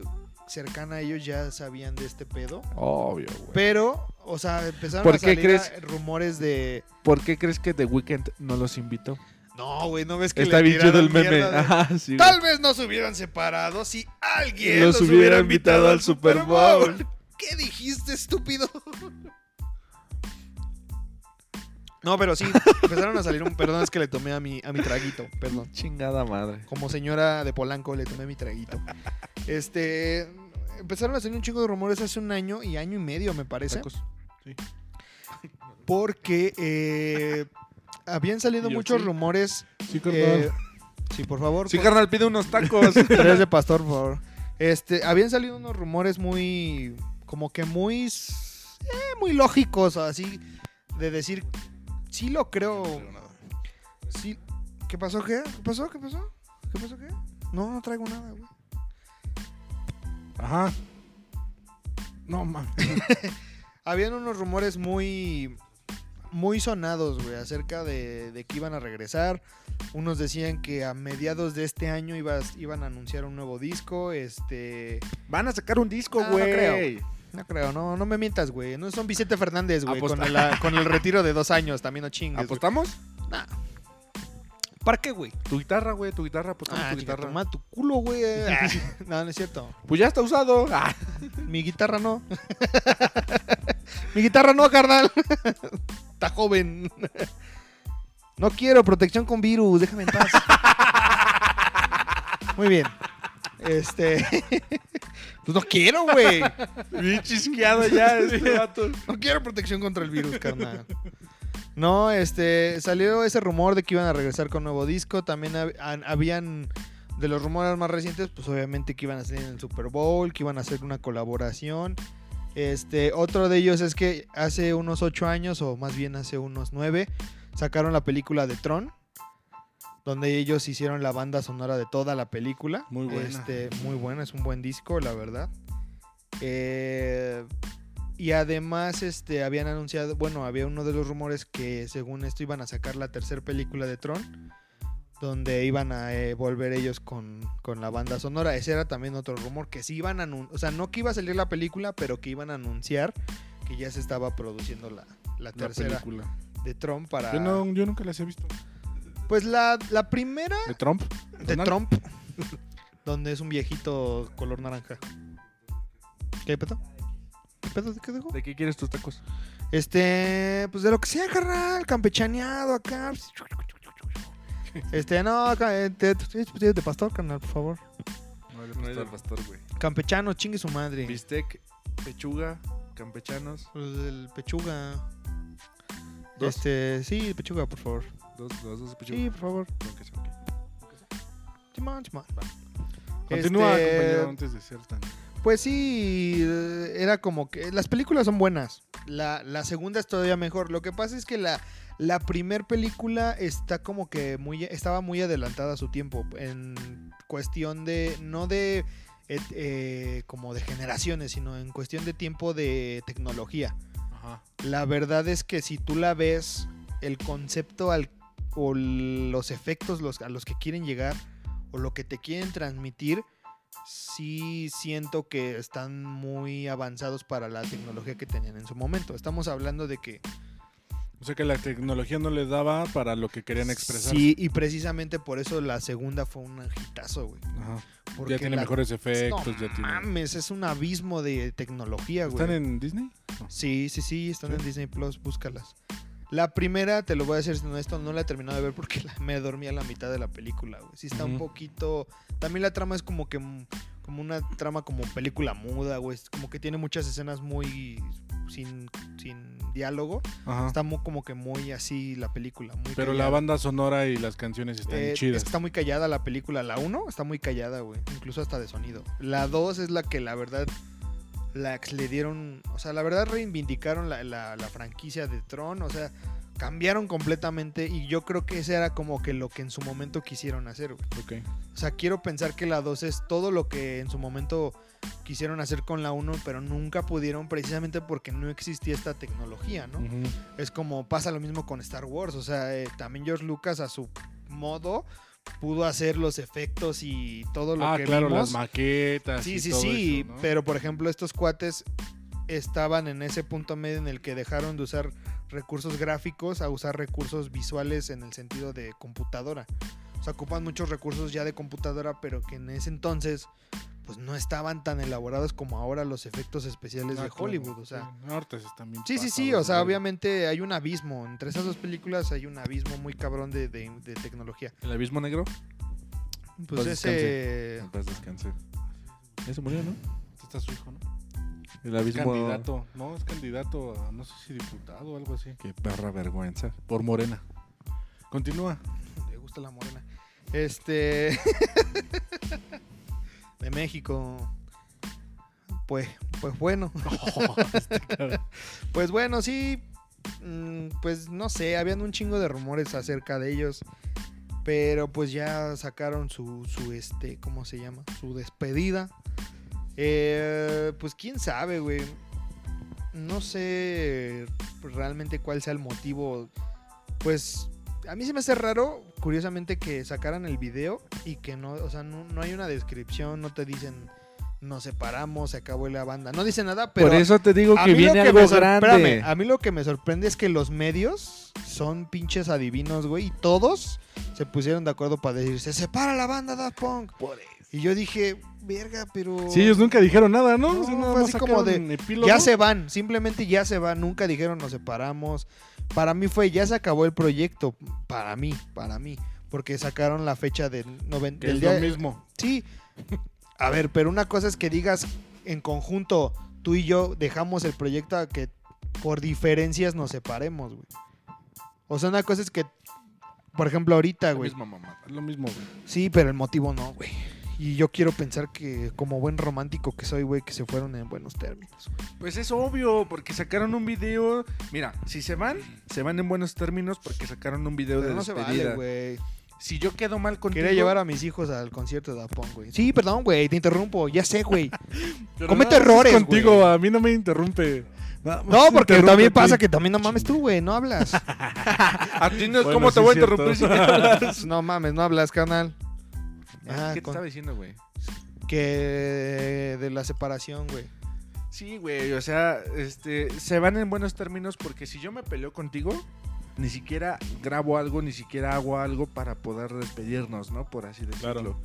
cercana a ellos ya sabían de este pedo. Obvio, güey. Pero, o sea, empezaron ¿Por a qué salir crees? a- rumores de... ¿Por qué crees que The Weeknd no los invitó? No, güey, ¿no ves que Está le bien chido el meme. mierda de- Ajá, sí, güey. Tal vez no se hubieran separado si alguien Los hubiera invitado al Super Bowl. ¿Qué dijiste, estúpido? No, pero sí, empezaron a salir un... Perdón, es que le tomé a mi, a mi traguito, perdón. Chingada madre. Como señora de Polanco le tomé mi traguito. Este... Empezaron a salir un chingo de rumores hace un año y año y medio, me parece. Tacos. Porque eh, habían salido yo, muchos sí. Sí, rumores... carnal. eh, sí, por favor. Sí, por- carnal, pide unos tacos. *laughs* Tres de pastor, por favor. Este, habían salido unos rumores muy, como que muy, eh, muy lógicos, así, de decir, sí lo creo, sí. ¿Qué pasó? ¿Qué? ¿Qué pasó? ¿Qué pasó? ¿Qué pasó? ¿Qué? No, no traigo nada, güey. Ajá. No mames. *laughs* Habían unos rumores muy, muy sonados, güey, acerca de, de que iban a regresar. Unos decían que a mediados de este año ibas- iban a anunciar un nuevo disco, este... Van a sacar un disco, Ah, no güey. creo. No creo, no, no me mientas, güey. No son Vicente Fernández, güey, con el, con el retiro de dos años, también no chingues. ¿Apostamos? ¿Para qué, güey? Tu guitarra, güey, tu guitarra, apostamos Ah, tu chica, guitarra. toma tu culo, güey. *laughs* Ah, no, no es cierto. Pues ya está usado. *laughs* Ah. Mi guitarra no. *laughs* Mi guitarra no, carnal. Está joven. No quiero protección con virus, déjame en paz. Muy bien. Este. Pues no quiero, güey. Bien chisqueado ya este *laughs* vato. No quiero protección contra el virus, carnal. No, este, salió ese rumor de que iban a regresar con nuevo disco. También hab- habían, de los rumores más recientes, pues obviamente que iban a salir en el Super Bowl, que iban a hacer una colaboración. Este, otro de ellos es que hace unos ocho años, o más bien hace unos nueve, sacaron la película de Tron, donde ellos hicieron la banda sonora de toda la película. Muy buena. Este, muy buena, es un buen disco, la verdad. Eh, y además, este, habían anunciado, bueno, había uno de los rumores que según esto iban a sacar la tercera película de Tron, donde iban a eh, volver ellos con, con la banda sonora. Ese era también otro rumor, que sí iban a anunciar, o sea, no que iba a salir la película, pero que iban a anunciar que ya se estaba produciendo la, la La tercera película. de Tron para... Yo, no, yo nunca las he visto. Pues la, la primera ¿De Trump? de Donald. Trump, *laughs* donde es un viejito color naranja. ¿Qué pedo? ¿Qué pedo? ¿Qué dijo? ¿De qué quieres tus tacos? Este, pues de lo que sea, carnal, campechaneado acá. Este, no, acá, eh, de pastor, carnal, por favor. No es del pastor, güey. Campechano, chingue su madre. Bistec, pechuga, campechanos. Pues el pechuga. ¿Dos? Este, sí, pechuga, por favor. Dos, dos, dos. Sí, por favor. Aunque sea, ok. Simón, Simón. Continúa, Este, compañero, antes de ser tan... Pues sí, era como que las películas son buenas. La, la segunda es todavía mejor. Lo que pasa es que la, la primer película está como que muy estaba muy adelantada a su tiempo en cuestión de no de eh, eh, como de generaciones, sino en cuestión de tiempo de tecnología. Ajá. La verdad es que si tú la ves, el concepto al, o los efectos los, a los que quieren llegar o lo que te quieren transmitir, sí siento que están muy avanzados para la tecnología que tenían en su momento. Estamos hablando de que O sea que la tecnología no les daba para lo que querían expresar. Sí, y precisamente por eso la segunda fue un hitazo, güey. Ajá. Porque Ya tiene la- mejores efectos, No ya tiene. mames, es un abismo de tecnología, güey. ¿Están en Disney? No. Sí, sí, sí, están Sí. en Disney Plus, búscalas. La primera, te lo voy a decir honesto, no la he terminado de ver porque la- me dormí a la mitad de la película, güey. Sí está un poquito... También la trama es como que... Como una trama como película muda, güey. Como que tiene muchas escenas muy... Sin, sin diálogo. Ajá. Está mu- como que muy así la película. Muy Pero la banda sonora y las canciones están Eh, chidas. Está muy callada la película. La 1 está muy callada, güey. Incluso hasta de sonido. La 2 es la que la verdad la le dieron. O sea, la verdad reivindicaron la, la- la franquicia de Tron. O sea, cambiaron completamente. Y yo creo que ese era como que lo que en su momento quisieron hacer, güey. Ok. O sea, quiero pensar que la 2 es todo lo que en su momento quisieron hacer con la 1, pero nunca pudieron precisamente porque no existía esta tecnología, ¿no? Es como pasa lo mismo con Star Wars. O sea, eh, también George Lucas a su modo pudo hacer los efectos y todo lo Ah, que claro, vimos. las maquetas. sí, y sí, todo sí. eso, ¿no? Pero por ejemplo, estos cuates estaban en ese punto medio en el que dejaron de usar recursos gráficos a usar recursos visuales en el sentido de computadora. O sea, ocupan muchos recursos ya de computadora, pero que en ese entonces pues no estaban tan elaborados como ahora los efectos especiales Ah, de claro, Hollywood. O sea, se están bien Sí, sí, sí, o sea, obviamente hay un abismo. Entre esas dos películas hay un abismo muy cabrón de, de- de tecnología. ¿El abismo negro? Pues Paz ese... Paz descanse. Eso murió, ¿no? Este está su hijo, ¿no? El Es abismo. candidato. No, es candidato a no sé si diputado o algo así. Qué perra vergüenza. Por Morena. Continúa. Le gusta la morena. Este... *laughs* de México. Pues, pues bueno. *laughs* Pues bueno, sí. mm, Pues no sé, habían un chingo de rumores acerca de ellos. Pero pues ya sacaron su, su este, ¿cómo se llama? Su despedida. Eh, pues quién sabe, güey. No sé realmente cuál sea el motivo. Pues a mí se me hace raro, curiosamente, que sacaran el video y que no, o sea, no, no hay una descripción, no te dicen nos separamos, se acabó la banda. No dice nada, pero Por eso te digo que viene que algo grande. espérame, a mí lo que me sorprende es que los medios son pinches adivinos, güey, y todos se pusieron de acuerdo para decir, se separa la banda Daft Punk. Y yo dije, verga, pero... Sí, ellos nunca dijeron nada, ¿no? No, O sea, nada fue así como de, epílogo. Ya se van, simplemente ya se van, nunca dijeron nos separamos. Para mí fue, ya se acabó el proyecto, para mí, para mí, porque sacaron la fecha del, noven- Que del es día... lo mismo. Sí, a ver, pero una cosa es que digas en conjunto, tú y yo dejamos el proyecto a que por diferencias nos separemos, güey. O sea, una cosa es que, por ejemplo, ahorita, güey. misma mamá. Es lo mismo, güey. Sí, pero el motivo no, güey. Y yo quiero pensar que, como buen romántico que soy, güey, que se fueron en buenos términos. güey. Pues es obvio, porque sacaron un video. Mira, si se van, se van en buenos términos porque sacaron un video Pero de no se despedida. vale, güey. si yo quedo mal contigo. Quería llevar a mis hijos al concierto de Punk, güey. Sí, perdón, güey, te interrumpo. Ya sé, güey. *laughs* Comete es errores, contigo, güey. a mí no me interrumpe. No, porque también pasa que también no mames tú, güey. No hablas. *laughs* A ti no, Bueno, ¿Cómo sí te voy a es interrumpir si *laughs* te hablas? no mames, no hablas, canal. Ah, ¿Qué te con- estaba diciendo, güey? que de la separación, güey. Sí, güey, o sea, este, se van en buenos términos porque si yo me peleo contigo, ni siquiera grabo algo, ni siquiera hago algo para poder despedirnos, ¿no? Por así decirlo. Claro.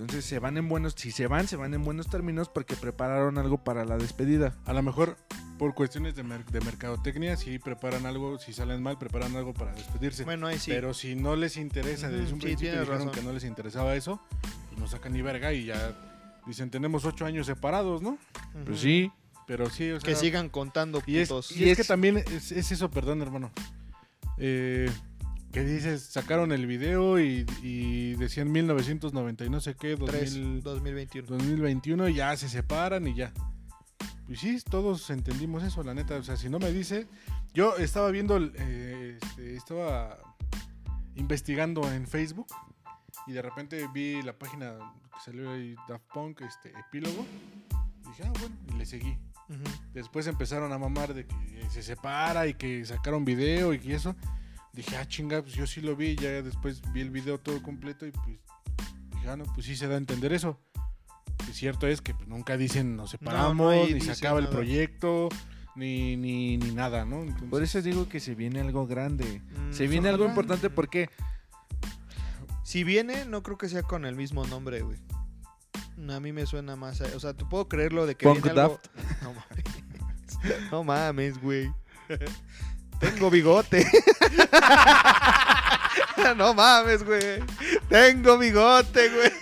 Entonces se van en buenos, si se van, se van en buenos términos porque prepararon algo para la despedida. A lo mejor por cuestiones de, mer- de mercadotecnia, si preparan algo, si salen mal, preparan algo para despedirse. Bueno, ahí sí. Pero si no les interesa, desde un sí, principio dijeron razón. que no les interesaba eso, pues no sacan ni verga y ya dicen, tenemos ocho años separados, ¿no? Pues sí. Pero sí, o sea... Que sigan contando Y es, y es que también es, es eso, perdón, hermano. Eh, que dices, sacaron el video y, y decían 1990 y no sé qué, 3, 2000, 2021. 2021 y ya se separan y ya. Pues sí, todos entendimos eso, la neta. O sea, si no me dice, yo estaba viendo, eh, este, estaba investigando en Facebook y de repente vi la página que salió ahí, Daft Punk, este epílogo. Dije, ah, bueno, y le seguí. Después empezaron a mamar de que se separa y que sacaron video y que eso. Dije, ah, chinga, pues yo sí lo vi. Ya después vi el video todo completo y pues dije, ah, no, pues sí se da a entender eso. Y cierto es que pues, nunca dicen nos separamos, no hay ni se acaba el nada. proyecto. ni, ni, ni nada, ¿no? Entonces, Por eso digo que se viene algo grande. Mm, Se viene algo importante porque Si viene, no creo que sea con el mismo nombre, güey. A mí me suena más. a- o sea, te puedo creer lo de que Punk viene algo-. *laughs* No mames. *laughs* No mames, güey. *laughs* Tengo bigote. *laughs* no mames, güey. Tengo bigote, güey.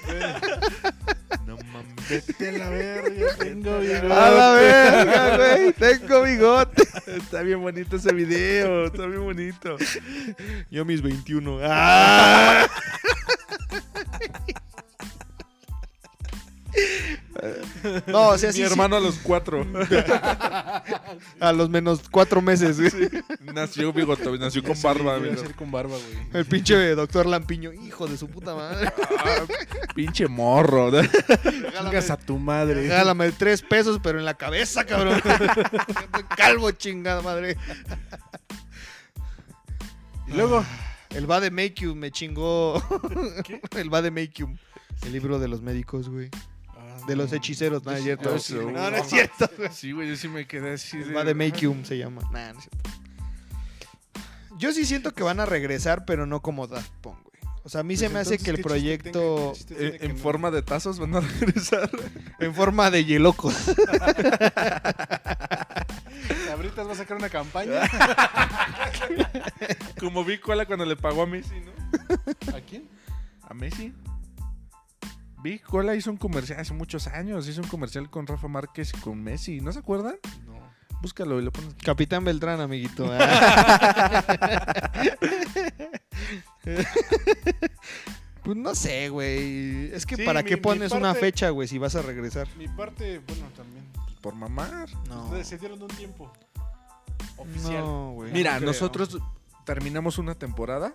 no mames. Vete a la verga, tengo bigote. A la verga, güey. Tengo bigote. Está bien bonito ese video, está bien bonito. Yo mis 21. *laughs* ¡Ah! *laughs* No, o sea, sí, Mi sí, hermano a los cuatro. *laughs* a los menos cuatro meses, güey. nació bigote, nació con barba. amigo. ser con barba, güey. El pinche doctor Lampiño, hijo de su puta madre. Ah, pinche morro. Chingas a tu madre. Regálame tres pesos, pero en la cabeza, cabrón. *laughs* Calvo, chingada madre. Y luego, El va de Makeum me chingó. El va de Makeum. El libro de los médicos, güey. De los hechiceros, no es cierto. Ah, sí, no, no es cierto. güey. Sí, güey, yo sí me quedé así. Va de Makeum se llama. Nah, no es cierto. Yo sí siento que van a regresar, pero no como Daft Punk, güey. O sea, a mí se me hace que el proyecto Eh, en forma de tazos van a *laughs* regresar. en forma de yelocos. *laughs* Ahorita va a sacar una campaña. *laughs* Como vi Cola cuando le pagó a Messi, ¿no? ¿A quién? ¿A Messi? Big Cola hizo un comercial hace muchos años. Hizo un comercial con Rafa Márquez y con Messi. ¿No se acuerdan? No. Búscalo y lo pones. Capitán Beltrán, amiguito. *laughs* pues no sé, güey. Es que Sí, ¿para mi- qué pones una fecha, güey, si vas a regresar? Mi parte, bueno, también. Por mamar. No. Ustedes se dieron un tiempo oficial. No, güey. Mira, creo. nosotros terminamos una temporada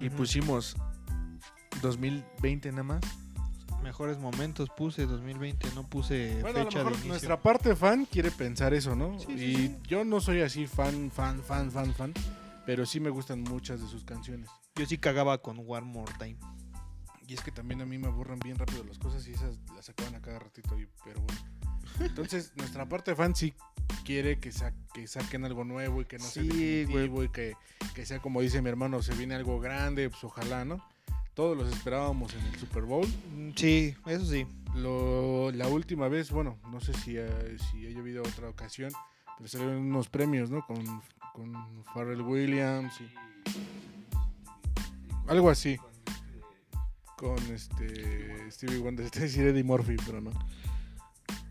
y Ujú. pusimos 2020 nada más. Mejores momentos puse 2020, no puse Bueno, a lo fecha mejor de nuestra parte fan quiere pensar eso, ¿no? Sí, y sí. yo no soy así fan, fan, fan, fan, fan. Pero sí me gustan muchas de sus canciones. Yo sí cagaba con One More Time. Y es que también a mí me aburren bien rápido las cosas y esas las sacaban a cada ratito. Y, pero bueno. *laughs* Entonces, nuestra parte fan sí quiere que, sa- que saquen algo nuevo y que no sea definitivo y que, que sea como dice mi hermano, se viene algo grande, pues ojalá, ¿no? Todos los esperábamos en el Super Bowl. Sí, eso sí. Lo, la última vez, bueno, no sé si, eh, si haya habido otra ocasión, pero salieron unos premios, ¿no? Con, con Pharrell Williams y algo así. Con este Stevie Wonder, *laughs* te decir Eddie Murphy, pero no.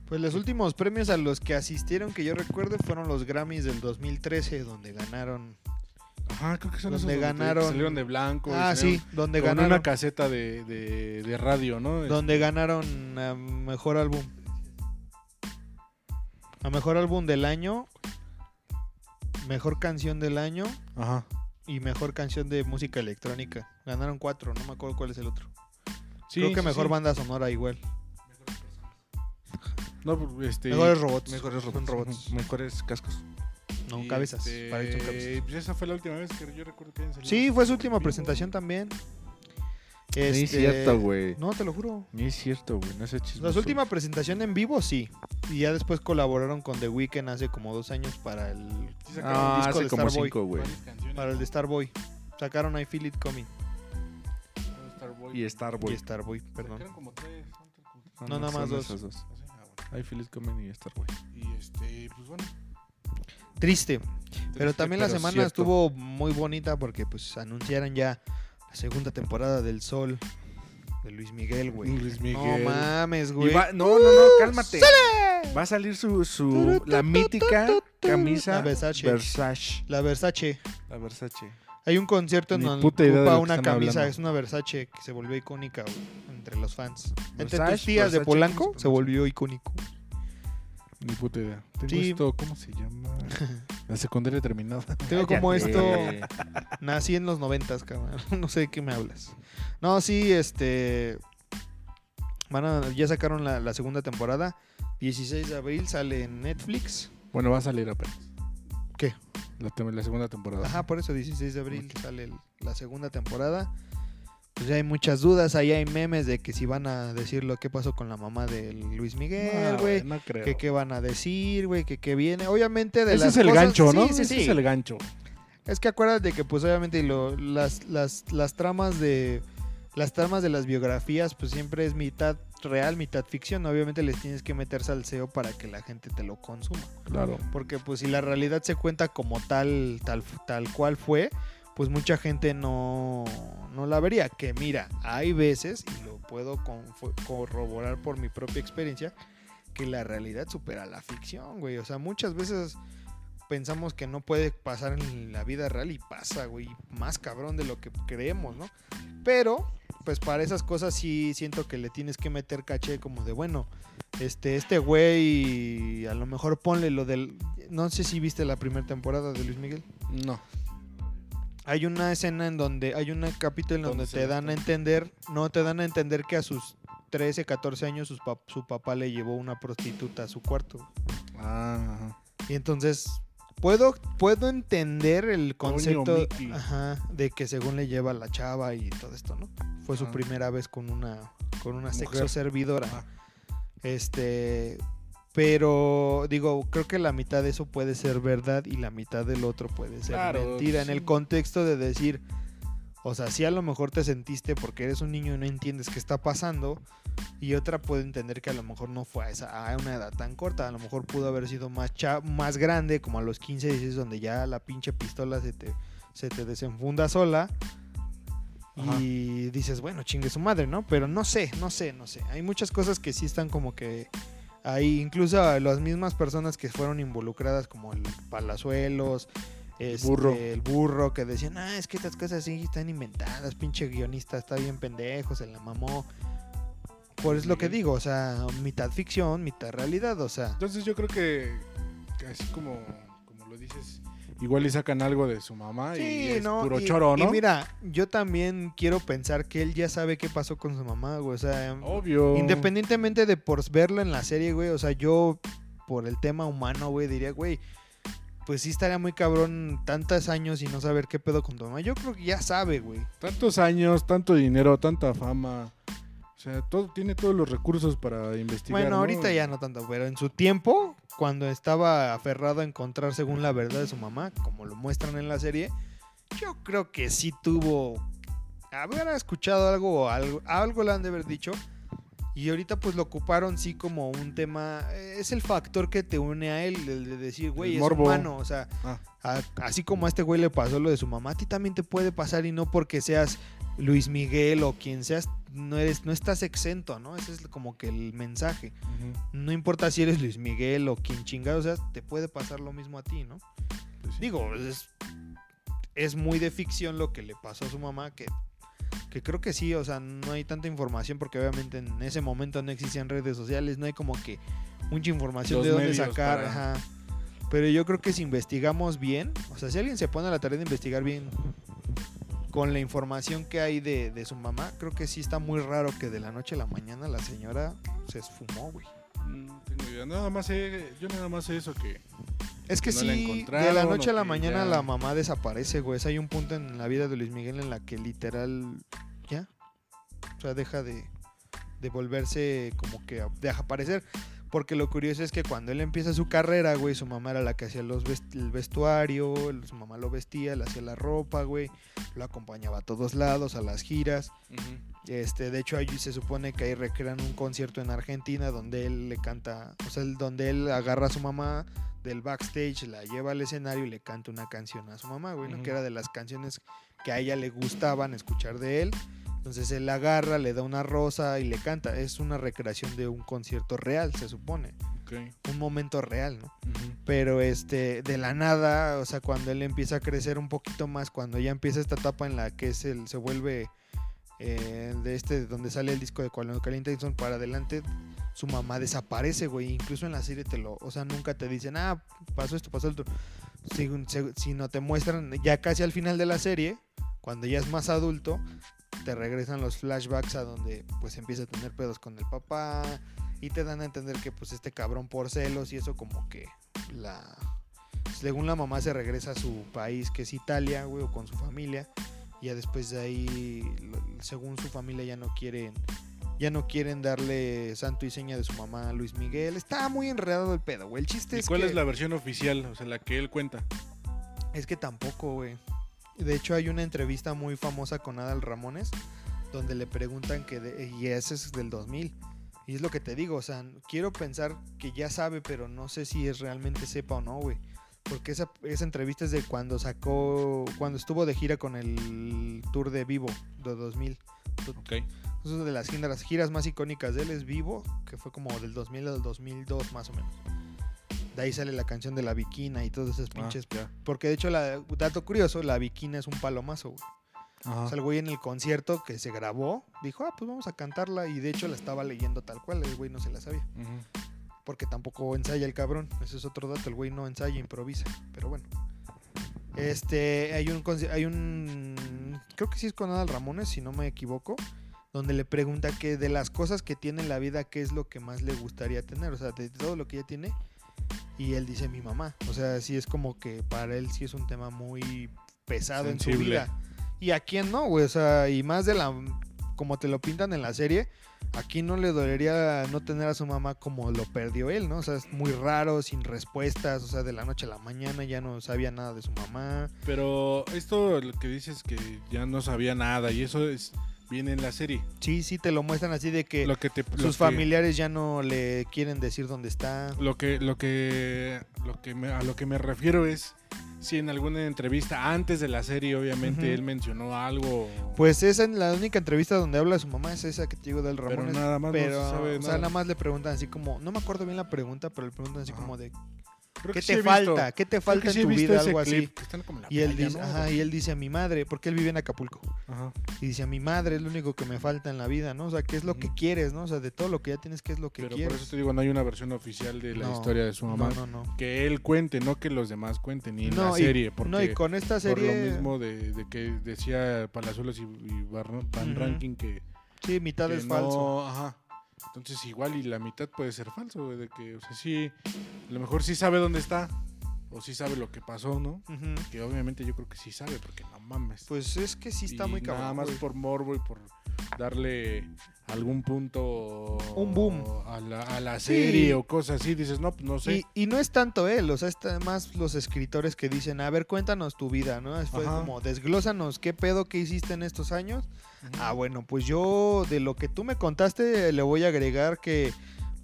Pues los últimos premios a los que asistieron que yo recuerdo fueron los Grammys del 2013, donde ganaron. Ajá, creo que son Donde esos ganaron- salieron de blanco. Ah, sí, donde Con ganaron. una caseta de, de, de radio, ¿no? Donde ganaron a mejor álbum. A mejor álbum del año. Mejor canción del año. Ajá. Y mejor canción de música electrónica. Ganaron cuatro, no me acuerdo cuál es el otro. Sí, Creo que sí, mejor sí. banda sonora igual. No, este, Mejores robots. Mejores robots. Mejores cascos. No, y, cabezas. este, para ellos son cabezas. Pues esa fue la última vez que yo recuerdo que hayan salido. Sí, fue su última presentación también. Ni es Este, cierto, güey. No, te lo juro. Ni es cierto, güey. No es chismoso. La última presentación en vivo, sí. Y ya después colaboraron con The Weeknd hace como dos años para el, Sí Ah, disco hace de como Starboy. cinco, para el de Starboy. Sacaron I Feel It Coming. ¿no? Starboy. Y Starboy. Y Starboy, perdón. Como tres. Ah, No, nada más dos. dos. Ah, bueno. I feel it coming y Starboy. Y este, pues bueno. Triste. Pero también la pero semana cierto. estuvo muy bonita porque pues anunciaron ya la segunda temporada del Sol de Luis Miguel, güey. Luis No mames, güey. va- no, no, no, cálmate. Va a salir su, su la mítica camisa La Versace. Versace. La Versace. La Versace. Hay un concierto en donde ocupa una camisa, hablando. es una Versace que se volvió icónica güey, entre los fans. entre tus tías de Polanco ¿cómo se se volvió icónico. Ni puta idea. Tengo Sí. esto, ¿cómo se llama? *laughs* La secundaria terminada. *laughs* Tengo como esto, nací en los noventas, cabrón. *laughs* No sé de qué me hablas. No, sí, este... Van a- ya sacaron la, la segunda temporada. 16 de abril sale en Netflix. Bueno, va a salir apenas. ¿Qué? La, segunda temporada. Ajá, por eso 16 de abril sale el- la segunda temporada. Pues ya hay muchas dudas, ahí hay memes de que si van a decir lo que pasó con la mamá de Luis Miguel, No, güey. no creo. que qué van a decir, güey, que qué viene. Obviamente de Ese las es el cosas- gancho, ¿no? Sí, sí, Ese sí. es el gancho. Es que acuérdate que pues obviamente lo- las, las, las tramas de las tramas de las biografías pues siempre es mitad real, mitad ficción. Obviamente les tienes que meter salseo para que la gente te lo consuma. Claro. Porque pues si la realidad se cuenta como tal, tal, tal cual fue, pues mucha gente no, no la vería. Que mira, hay veces, y lo puedo corroborar por mi propia experiencia, que la realidad supera la ficción, güey. O sea, muchas veces pensamos que no puede pasar en la vida real y pasa, güey. Más cabrón de lo que creemos, ¿no? Pero, pues para esas cosas sí siento que le tienes que meter caché como de, bueno, este, este güey, a lo mejor ponle lo del... No sé si viste la primera temporada de Luis Miguel. No. Hay una escena en donde, hay un capítulo en ¿Dónde donde te dan a entender, no, te dan a entender que a sus 13, 14 años pap- su papá le llevó una prostituta a su cuarto. Ah, ajá. Y entonces puedo, puedo entender el concepto ajá, de que según le lleva la chava y todo esto, ¿no? Fue su Ajá. primera vez con una, con una Mujer. sexo servidora. Este, pero digo, creo que la mitad de eso puede ser verdad y la mitad del otro puede ser Claro, mentira. En sí. el contexto de decir, o sea, si a lo mejor te sentiste porque eres un niño y no entiendes qué está pasando, y otra puede entender que a lo mejor no fue a, esa, a una edad tan corta, a lo mejor pudo haber sido más, cha- más grande, como a los 15, 16, donde ya la pinche pistola se te, se te desenfunda sola. Ajá. Y dices, bueno, chingue su madre, ¿no? Pero no sé, no sé, no sé. Hay muchas cosas que sí están como que ahí, incluso a las mismas personas que fueron involucradas, como el Palazuelos, este, burro. el burro, que decían, ah, es que estas cosas sí están inventadas, pinche guionista está bien pendejo, se la mamó. Por eso es lo que digo, o sea, mitad ficción, mitad realidad, o sea. Entonces yo creo que, que así como, como lo dices, igual y sacan algo de su mamá y es puro y, choro, y ¿no? mira, yo también quiero pensar que él ya sabe qué pasó con su mamá, güey, o sea, Obvio. Independientemente de por verlo en la serie, güey, o sea, yo por el tema humano, güey, diría, güey, pues sí estaría muy cabrón tantos años y no saber qué pedo con tu mamá. Yo creo que ya sabe, güey. Tantos años, tanto dinero, tanta fama. O sea, todo, tiene todos los recursos para investigar. Bueno, ¿no? ahorita ya no tanto, pero en su tiempo, cuando estaba aferrado a encontrar según la verdad de su mamá, como lo muestran en la serie, yo creo que sí tuvo, haber escuchado algo, algo, algo le han de haber dicho. Y ahorita pues lo ocuparon sí como un tema, es el factor que te une a él, el de decir, güey, es humano, o sea, Ah. a- así como a este güey le pasó lo de su mamá, a ti también te puede pasar y no porque seas Luis Miguel o quien seas, no eres, no estás exento, ¿no? Ese es como que el mensaje. No importa si eres Luis Miguel o quien chingado seas, te puede pasar lo mismo a ti, ¿no? pues sí. Digo, es, es muy de ficción lo que le pasó a su mamá, que, que creo que sí, o sea, no hay tanta información porque obviamente en ese momento no existían redes sociales, no hay como que mucha información Los de dónde sacar, para- ajá. Pero yo creo que si investigamos bien, o sea, si alguien se pone a la tarea de investigar bien con la información que hay de, de su mamá, creo que sí está muy raro que de la noche a la mañana la señora se esfumó, güey. No tengo idea. Nada más sé, yo nada más sé eso que... Es que no la sí, de la noche a la mañana ya- la mamá desaparece, güey. Hay un punto en la vida de Luis Miguel en la que literal ya. O sea, deja de, de volverse como que deja aparecer. Porque lo curioso es que cuando él empieza su carrera, güey, su mamá era la que hacía los vest- el vestuario, su mamá lo vestía, le hacía la ropa, güey, lo acompañaba a todos lados, a las giras. Este, de hecho, ahí se supone que ahí recrean un concierto en Argentina donde él le canta, o sea, donde él agarra a su mamá del backstage, la lleva al escenario y le canta una canción a su mamá, güey, ¿no? Que era de las canciones que a ella le gustaban escuchar de él. Entonces él la agarra, le da una rosa y le canta. Es una recreación de un concierto real, se supone. Un momento real, ¿no? Pero este, de la nada, o sea, cuando él empieza a crecer un poquito más, cuando ya empieza esta etapa en la que es el, se vuelve eh, de este, donde sale el disco de Dixon para adelante, su mamá desaparece, güey. Incluso en la serie te lo, o sea, nunca te dicen, ah, pasó esto, pasó esto. Si, se- sino te muestran ya casi al final de la serie, cuando ya es más adulto, te regresan los flashbacks a donde pues empieza a tener pedos con el papá y te dan a entender que pues este cabrón por celos y eso como que la según la mamá se regresa a su país que es Italia, güey, o con su familia Y ya después de ahí, según su familia, ya no quieren. Ya no quieren darle santo y seña de su mamá a Luis Miguel. Está muy enredado el pedo, güey. El chiste ¿Y es cuál que es la versión oficial? O sea, la que él cuenta. es que tampoco, güey. De hecho, hay una entrevista muy famosa con Adal Ramones donde le preguntan que de- y ese es del 2000. Y es lo que te digo, o sea, quiero pensar que ya sabe, pero no sé si es realmente sepa o no, güey. Porque esa, esa entrevista es de cuando sacó, cuando estuvo de gira con el tour de Vivo de 2000. Ok. Es una de las giras, las giras más icónicas de él es Vivo, que fue como del 2000 al 2002 más o menos. De ahí sale la canción de la Viquina y todos esos Ah, pinches. ya. Porque de hecho, la, dato curioso, la Viquina es un palomazo, güey. Ajá. O sea, el güey en el concierto que se grabó, dijo, ah, pues vamos a cantarla. Y de hecho la estaba leyendo tal cual, el güey no se la sabía. Porque tampoco ensaya el cabrón. Ese es otro dato, el güey no ensaya, improvisa. Pero bueno. Este, hay un, hay un, creo que sí es con Adal Ramones, si no me equivoco, donde le pregunta que de las cosas que tiene en la vida, qué es lo que más le gustaría tener. O sea, de todo lo que ella tiene. Y él dice mi mamá. O sea, sí es como que para él sí es un tema muy pesado en su vida. Y a quién no, güey. O sea, y más de la, como te lo pintan en la serie, aquí no le dolería no tener a su mamá como lo perdió él, ¿no? O sea, es muy raro, sin respuestas, o sea, de la noche a la mañana ya no sabía nada de su mamá. Pero esto lo que dices que ya no sabía nada y eso es viene en la serie. Sí, sí, te lo muestran así de que Lo que te, lo sus que- familiares ya no le quieren decir dónde está. Lo que, lo que, lo que me- a lo que me refiero es si en alguna entrevista antes de la serie, obviamente, él mencionó algo. Pues esa es la única entrevista donde habla de su mamá, es esa que te digo del pero Ramones. nada más Pero, no se sabe o sea, nada. más le preguntan así como, no me acuerdo bien la pregunta, pero le preguntan así como de, Creo ¿qué que te sí falta? ¿Qué te falta en tu vida? Algo clip, así. que están como en la Y él, playa, dice, ¿no? ajá, y él dice a mi madre, porque él vive en Acapulco. Ajá. Y dice a mi madre es lo único que me falta en la vida, ¿no? O sea, ¿qué es lo que quieres, no? O sea, de todo lo que ya tienes, ¿qué es lo que Pero quieres? por eso te digo, no hay una versión oficial de la No, historia de su mamá. No, no, no. Que él cuente, no que los demás cuenten, ni en la y- serie. Porque No, y con esta por serie. lo mismo de, de que decía Palazuelos y, y Van Ujú. Ranking que, Sí, mitad que es falso. Ajá. Entonces igual y la mitad puede ser falso, güey, de que, o sea, sí, a lo mejor sí sabe dónde está, o sí sabe lo que pasó, ¿no? Que obviamente yo creo que sí sabe, porque no mames. Pues es que sí está Y muy cabrón. Nada más güey. por morbo y por darle algún punto Un boom. a la, a la Sí. serie o cosas así, dices, no, pues no sé. Y, y no es tanto él, o sea, es más los escritores que dicen, a ver, cuéntanos tu vida, ¿no? Fue como, desglósanos qué pedo que hiciste en estos años. Ah, bueno, pues yo de lo que tú me contaste le voy a agregar que,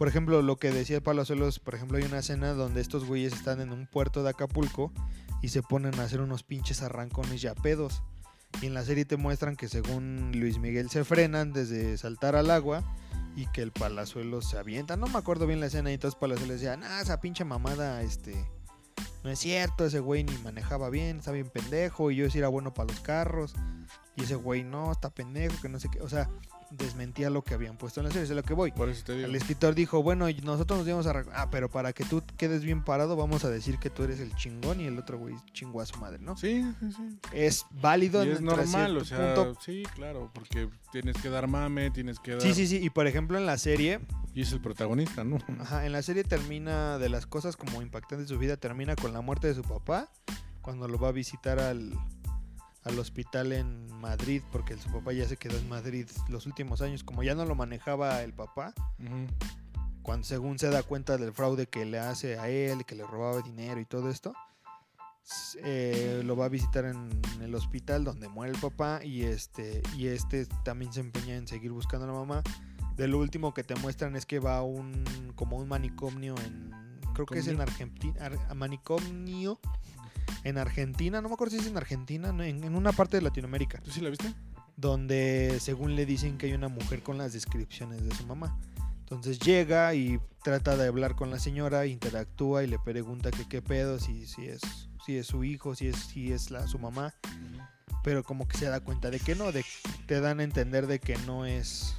por ejemplo, lo que decía Palazuelos, por ejemplo, hay una escena donde estos güeyes están en un puerto de Acapulco y se ponen a hacer unos pinches arrancones ya pedos. Y en la serie te muestran que según Luis Miguel se frenan desde saltar al agua y que el Palazuelos se avienta. No me acuerdo bien la escena y entonces Palazuelos decía, ah, esa pinche mamada, este... No es cierto, ese güey ni manejaba bien, está bien pendejo y yo sí era bueno para los carros. Y ese güey no, está pendejo, que no sé qué. O sea, desmentía lo que habían puesto en la serie, es a lo que voy. Por eso te digo. El escritor dijo, bueno, nosotros nos íbamos a... Ah, pero para que tú quedes bien parado, vamos a decir que tú eres el chingón y el otro güey chingó a su madre, ¿no? Sí, sí, sí. Es válido Y es normal, o sea, punto. sí, claro, porque tienes que dar mame, tienes que dar... Sí, sí, sí. Y por ejemplo, en la serie, Y es el protagonista, ¿no? *laughs* ajá, en la serie termina de las cosas como impactantes de su vida, termina con la muerte de su papá, cuando lo va a visitar al, al hospital en Madrid, porque su papá ya se quedó en Madrid los últimos años, como ya no lo manejaba el papá, cuando según se da cuenta del fraude que le hace a él, que le robaba dinero y todo esto, eh, lo va a visitar en, en el hospital donde muere el papá y este y este también se empeña en seguir buscando a la mamá. De lo último que te muestran es que va a un como un manicomio en creo que es en Argentina, Ar- manicomio en Argentina, no me acuerdo si es en Argentina, en- en una parte de Latinoamérica ¿Tú sí la viste? donde según le dicen que hay una mujer con las descripciones de su mamá. Entonces llega y trata de hablar con la señora, interactúa y le pregunta que qué pedo, si, si es si es su hijo, si es si es la su mamá, pero como que se da cuenta de que no, de te dan a entender de que no es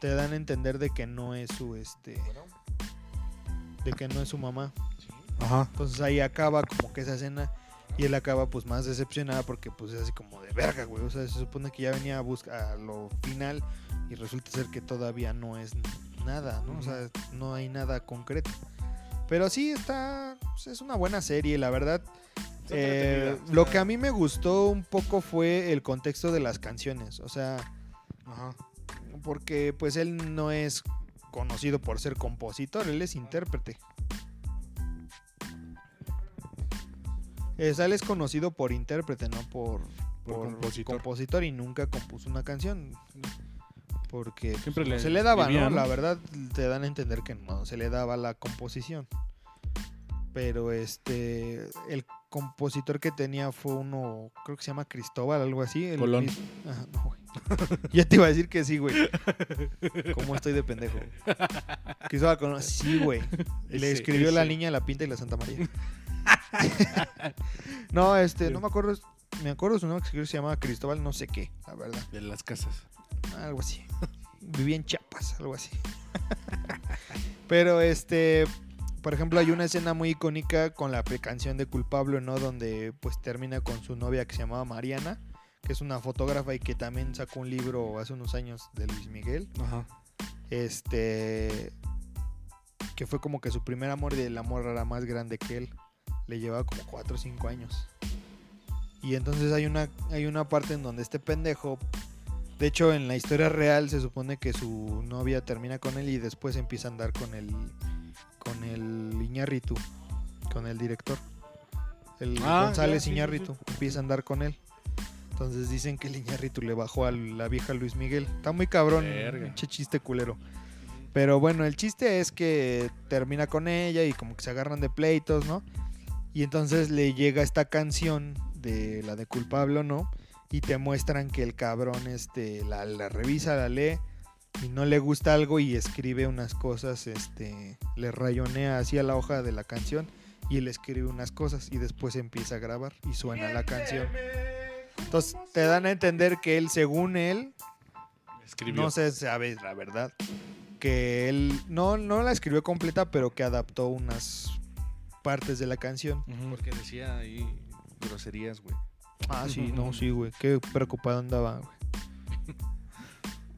te dan a entender de que no es su este de que no es su mamá. Ajá. Entonces ahí acaba como que esa escena y él acaba pues más decepcionada porque pues es así como de verga, güey. O sea, se supone que ya venía a buscar a lo final y resulta ser que todavía no es nada, ¿no? O sea, no hay nada concreto. Pero sí está, pues, es una buena serie, la verdad. Eh, lo que a mí me gustó un poco fue el contexto de las canciones. O sea, Ajá. porque pues él no es conocido por ser compositor, él es intérprete. Sea, él es conocido por intérprete, no por, Por por compositor. compositor y nunca compuso una canción. Porque pues, Siempre no le se le daba, ¿no? La verdad te dan a entender que no se le daba la composición. Pero este el compositor que tenía fue uno, creo que se llama Cristóbal, algo así. el Colón. mis- Ajá, no, güey. *laughs* ya te iba a decir que sí, güey. ¿Cómo estoy de pendejo? Cristóbal Colón, sí, güey. Le Ese, escribió La. Niña, la Pinta y la Santa María. *laughs* no, este, no me acuerdo. Me acuerdo su nombre que se llamaba Cristóbal, no sé qué, la verdad. De las casas. Algo así. Vivía en Chiapas, algo así. *laughs* Pero este, por ejemplo, hay una escena muy icónica con la canción de Culpable, ¿no? Donde pues termina con su novia que se llamaba Mariana, que es una fotógrafa y que también sacó un libro hace unos años de Luis Miguel. Ajá. Este, que fue como que su primer amor y el amor era más grande que él. Le llevaba como 4 o 5 años. Y entonces hay una, hay una parte en donde este pendejo, de hecho en la historia real se supone que su novia termina con él y después empieza a andar con el, con el Iñárritu, con el director. El Ah, González sí, sí. empieza a andar con él. Entonces dicen que el Iñárritu le bajó a la vieja Luis Miguel. Está muy cabrón, che chiste culero. Pero bueno, el chiste es que termina con ella y como que se agarran de pleitos, ¿no? Y entonces le llega esta canción de la de culpable o no. Y te muestran que el cabrón este, la, la revisa, la lee y no le gusta algo y escribe unas cosas, este, le rayonea así a la hoja de la canción y él escribe unas cosas y después empieza a grabar y suena la canción. Entonces te dan a entender que él, según él, Escribió. no se sabe la verdad. Que él no, no la escribió completa, pero que adaptó unas partes de la canción. Porque decía ahí groserías, güey. Ah, sí, no, sí, güey. Qué preocupado andaba, güey.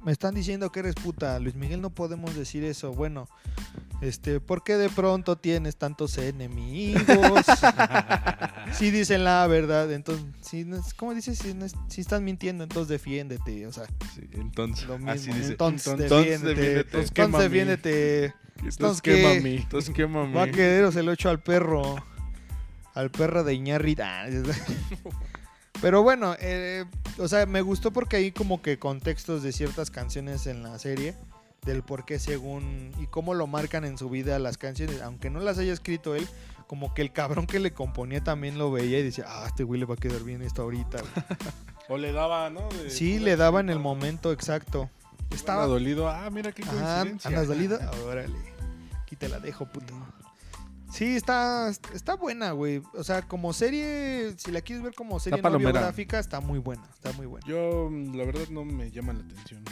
Me están diciendo que eres puta. Luis Miguel, no podemos decir eso. Bueno, este, ¿por qué de pronto tienes tantos enemigos? *laughs* Si dicen la verdad, entonces, si ¿cómo dices? Si, si están mintiendo, entonces defiéndete. O sea, Sí, entonces. lo mismo. Así dice. Entonces, Entonces, defiéndete. Entonces, Quémame. defiéndete. Entonces, Entonces, ¿qué, ¿qué? mami? Entonces, ¿qué mami? Va a se lo echo al perro. Al perro de Iñárritu. *laughs* *laughs* Pero bueno, eh, o sea, me gustó porque hay como que contextos de ciertas canciones en la serie. Del por qué según... Y cómo lo marcan en su vida las canciones. Aunque no las haya escrito él. Como que el cabrón que le componía también lo veía y decía, ah, este güey le va a quedar bien esto ahorita. güey". *laughs* O le daba, ¿no? De- Sí, le daba en el momento exacto. Estaba dolido. Ah, mira qué coincidencia. ¿andas dolido? *laughs* Órale. Aquí te la dejo, puto. Sí, está, está buena, güey. O sea, como serie, si la quieres ver como serie no biográfica, está muy buena. Está muy buena. Yo, mm, la verdad, no me llama la atención.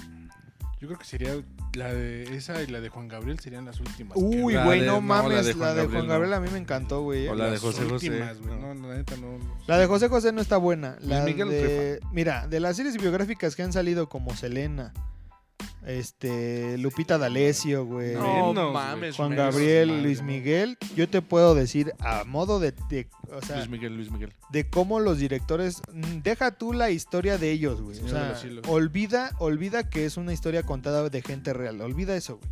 Yo creo que sería la de esa y la de Juan Gabriel serían las últimas. Uy, güey, no no, mames. la La de Juan Gabriel, Gabriel no. a mí me encantó, güey. O la de las José José, últimas, no. No, la neta no. La de José José no está buena. La Luis Miguel de, mira, de las series biográficas que han salido como Selena, este, Lupita D'Alessio, güey. No, Menos, mames. Juan menos, Gabriel, madre, Luis no. Miguel, yo te puedo decir a modo de, de- o sea, Luis Miguel, Luis Miguel. de cómo los directores mm, deja tú la historia de ellos, güey. O sea, olvida, olvida que es una historia contada de gente real. Olvida eso, güey.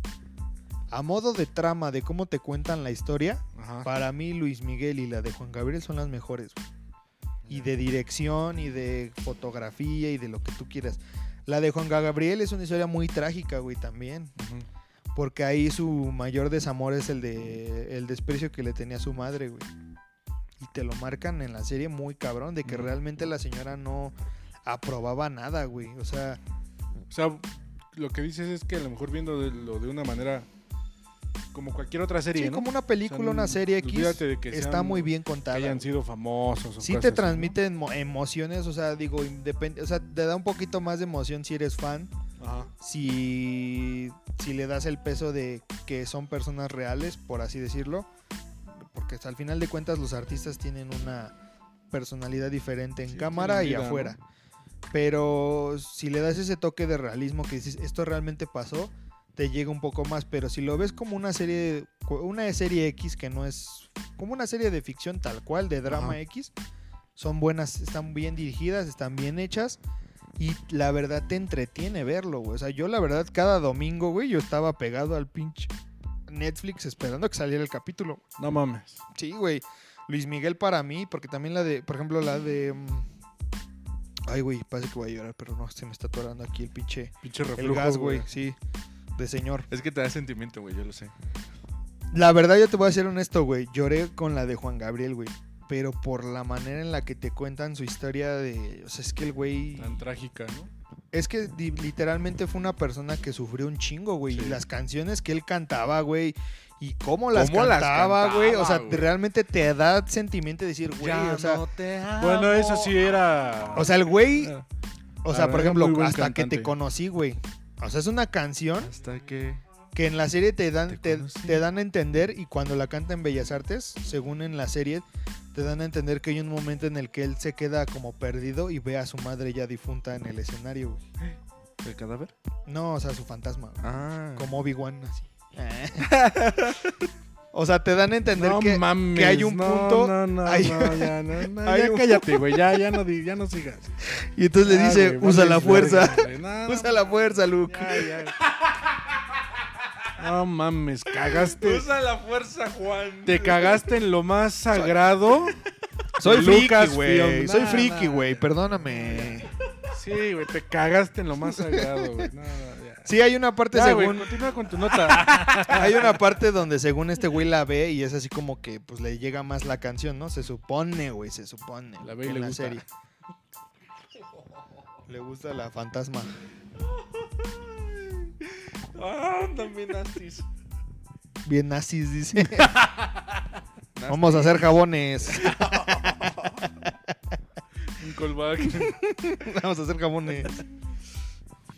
A modo de trama de cómo te cuentan la historia, Ajá. para mí Luis Miguel y la de Juan Gabriel son las mejores, güey. Y de dirección y de fotografía y de lo que tú quieras. La de Juan Gabriel es una historia muy trágica, güey, también. Porque ahí su mayor desamor es el de el desprecio que le tenía a su madre, güey. Y te lo marcan en la serie muy cabrón, de que realmente la señora no aprobaba nada, güey. O sea, O sea, lo que dices es que a lo mejor viendo de- lo de una manera como cualquier otra serie, sí, ¿no? como una película, O sea, una serie X, olvídate de que está sean- muy bien Que contada. hayan güey. sido famosos. o Sí te transmiten mo- emociones, o sea, digo, independ- o sea, te da un poquito más de emoción si eres fan, Ajá. si, si le das el peso de que son personas reales, por así decirlo, porque hasta al final de cuentas los artistas tienen una personalidad diferente en Sí, cámara y vida, afuera. Pero si le das ese toque de realismo que dices, esto realmente pasó, te llega un poco más. Pero si lo ves como una serie, una serie X que no es como una serie de ficción tal cual, de drama Ajá. X. Son buenas, están bien dirigidas, están bien hechas. Y la verdad te entretiene verlo, güey. O sea, yo la verdad cada domingo, güey, yo estaba pegado al pinche Netflix esperando que saliera el capítulo. No mames. Sí, güey. Luis Miguel para mí, porque también la de, por ejemplo, la de... mm, Ay, güey, parece que voy a llorar, pero no, se me está atorando aquí el pinche... Pinche El reflujo, gas, güey, sí. De señor. Es que te da sentimiento, güey, yo lo sé. La verdad, yo te voy a ser honesto, güey. Lloré con la de Juan Gabriel, güey. Pero por la manera en la que te cuentan su historia de... O sea, es que el güey... Tan trágica, ¿no? Es que literalmente fue una persona que sufrió un chingo, güey. Sí. Y las canciones que él cantaba, güey. Y cómo las ¿Cómo las cantaba, güey. O sea, realmente te da sentimiento de decir, güey, o sea... te Bueno, eso sí era. O sea, el güey... Ah, O sea, por verdad, ejemplo, hasta que te conocí, güey. O sea, es una canción Hasta que... que en la serie te dan, Te te, conocí. te dan a entender y cuando la canta en Bellas Artes, según en la serie, te dan a entender que hay un momento en el que él se queda como perdido y ve a su madre ya difunta en el escenario. güey. ¿El cadáver? No, o sea, su fantasma. Ah. Como Obi-Wan, así. *laughs* o sea, te dan a entender no que... mames. que hay un no, punto- No, no, hay- no, ya, no, *laughs* no, hay ya un- cállate, güey. Ya, ya no, ya no sigas. Y entonces le dice, usa la fuerza. usa la fuerza, Luke. Ya, ya. No mames, cagaste. Usa la fuerza, Juan. Te cagaste en lo más sagrado. *laughs* Soy friki, güey. Soy friki, güey. Perdóname. Sí, güey, te cagaste en lo más sagrado, güey. No, no, ya. Sí, hay una parte Ya, güey, según... continúa con tu nota. *laughs* Hay una parte donde según este güey la ve y es así como que pues le llega más la canción, ¿no? Se supone, güey, se supone. La ve y en le la gusta. serie. Le gusta la fantasma. Ah, también nastis. Bien nazis, dice. *laughs* Vamos a hacer jabones. Un callback. *laughs* Vamos a hacer jabones.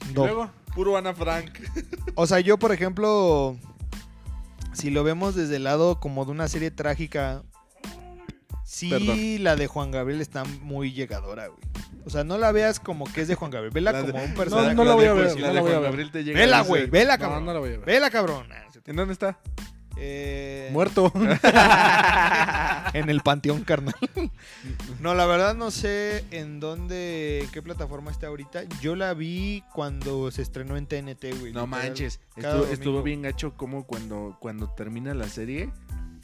Y luego, Puro Ana Frank. O sea, yo, por ejemplo, si lo vemos desde el lado como de una serie trágica, sí, Perdón. la de Juan Gabriel está muy llegadora, güey. O sea, no la veas como que es de Juan Gabriel, vela La de- como un No, personaje. no la voy a ver, si no la la de voy a Juan ver. Gabriel te llega Vela, güey, vela, no, cabrón. no la voy a ver. Vela, cabrón. ¿En dónde está? Eh, Muerto. *laughs* en el panteón carnal. No, la verdad no sé en dónde, en qué plataforma está ahorita. Yo la vi cuando se estrenó en TNT, güey. No literal. manches. Estuvo, bien gacho como cuando, cuando termina la serie,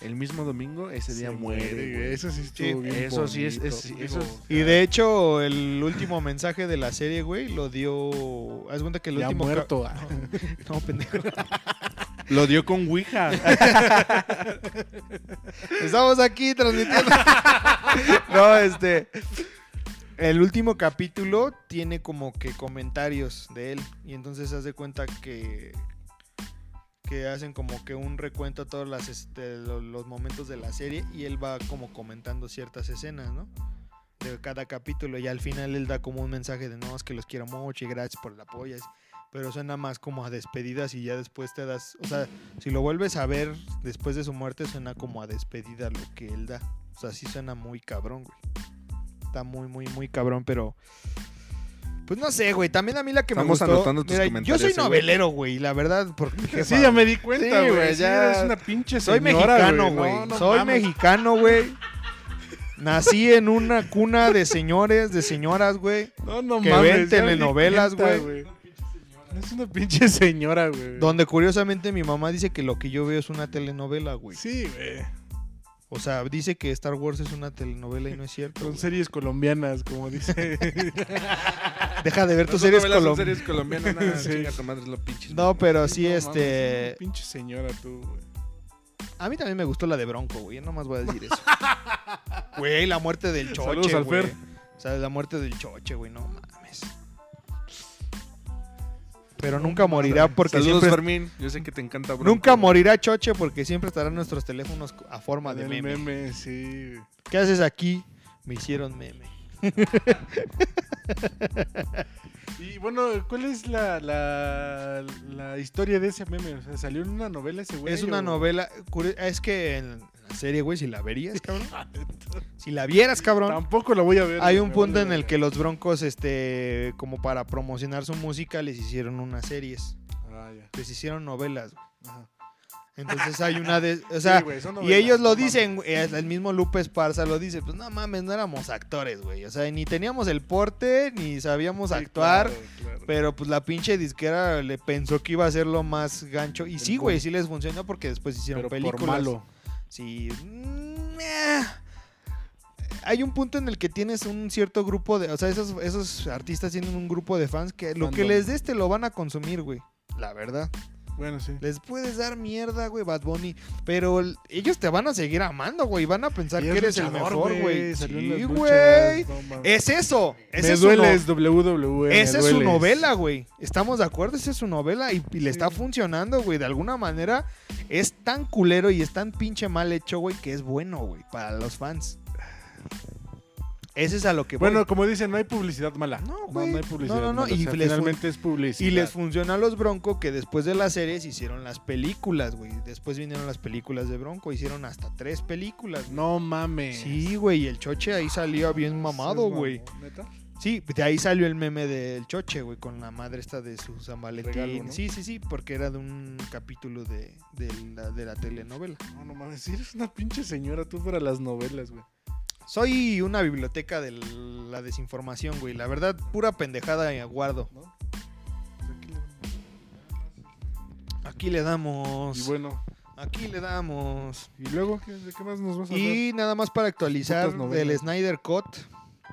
el mismo domingo, ese día muere, güey. Eso sí estuvo Sí, bien eso sí es- es- digo, eso es- Y de hecho, el último mensaje de la serie, güey, lo dio. Haz cuenta que el ya último. muerto. *laughs* No, pendejo. *laughs* Lo dio con Ouija. *laughs* Estamos aquí transmitiendo. *laughs* no, este. El último capítulo tiene como que comentarios de él. Y entonces hace cuenta que. Que hacen como que un recuento a todos las, este, lo- los momentos de la serie. Y él va como comentando ciertas escenas, ¿no? De cada capítulo. Y al final él da como un mensaje de no, es que los quiero mucho y gracias por el apoyo. Pero suena más como a despedidas y ya después te das. O sea, si lo vuelves a ver después de su muerte, suena como a despedida lo que él da. O sea, sí suena muy cabrón, güey. Está muy, muy, muy cabrón, pero. Pues no sé, güey. También a mí la que Estamos me gustó. anotando tus Mira, yo soy eh, novelero, güey. La verdad, por mi jefa, Sí, ya me di cuenta, Sí, güey. ya- eres una pinche Soy señora, mexicano, güey. No, no soy mames. mexicano, güey. Nací en una cuna de señores, de señoras, güey. No, no que mames. ven telenovelas, güey. Es una pinche señora, güey. Donde curiosamente mi mamá dice que lo que yo veo es una telenovela, güey. Sí, güey. O sea, dice que Star Wars es una telenovela y no es cierto. Son güey. series colombianas, como dice. *laughs* Deja de ver tus Tus series series, colom- series colombianas. nada, *laughs* Sí. chinga tu madre, lo pinche. No, pero sí, No este. pinche señora tú, güey. A mí también me gustó la de Bronco, güey. No más voy a decir eso. *laughs* Güey, la muerte del choche. Saludos al güey. Fer. O sea, la muerte del choche, güey. No mames. Pero nunca morirá porque Saludos, siempre. Fermín. Yo sé que te encanta Bronco. Nunca morirá choche porque siempre estarán nuestros teléfonos a forma de meme. meme, sí. ¿Qué haces aquí? Me hicieron meme. *laughs* Y bueno, ¿cuál es la, la, la historia de ese meme? O sea, ¿salió en una novela ese güey? Es una o- novela. Es que en la serie, güey, si la verías, cabrón. *laughs* Si la vieras, cabrón. Tampoco la voy a ver. Hay un punto en el que los broncos, este, como para promocionar su música, les hicieron unas series. Ah, ya. Les hicieron novelas. güey. Ajá. Entonces hay una de. O *laughs* sea, Sí, y ellos lo no dicen, el mismo Lupe Esparza lo dice, pues no mames, no éramos actores, güey. O sea, ni teníamos el porte, ni sabíamos Sí, actuar. claro, claro. Pero pues la pinche disquera le pensó que iba a ser lo más gancho. Y El sí, güey, sí les funcionó porque después hicieron Pero películas. por malo. Sí. mm, eh. Hay un punto en el que tienes un cierto grupo de. O sea, esos, esos artistas tienen un grupo de fans que lo que les des te lo van a consumir, güey. La verdad. Bueno, sí. Les puedes dar mierda, güey, Bad Bunny. Pero el- ellos te van a seguir amando, güey. Van a pensar Y que es eres el luchador, mejor, güey. salió en Sí, güey. luchas, no mames. Es eso. Me es su duele no- es WWE. me esa es su dueles. novela, güey. Estamos de acuerdo, esa es su novela y, y le está funcionando, güey. De alguna manera es tan culero y es tan pinche mal hecho, güey, que es bueno, güey, para los fans. Ese es a lo que voy. Bueno, como dicen, no hay publicidad mala. No, güey. No, hay publicidad No, no, no, mala. O y sea, les fun- finalmente es publicidad. y les funciona a los Bronco que después de las series hicieron las películas, güey. Después vinieron las películas de Bronco, hicieron hasta tres películas. güey. No mames. Sí, güey, y el choche ahí salía bien mamado, Es güey. ¿neta? Sí, de ahí salió el meme del choche, güey, con la madre esta de su San Valentín. Regalo, ¿no? Sí, sí, sí, porque era de un capítulo de, de la, de la telenovela. No, no mames. Eres una pinche señora tú para las novelas, güey. Soy una biblioteca de la desinformación, güey. La verdad, pura pendejada y aguardo. ¿No? Pues aquí le- damos. Y bueno. Aquí le damos. ¿Y luego ¿qué, de qué más nos vas a hablar? Y nada más para actualizar del Snyder Cut.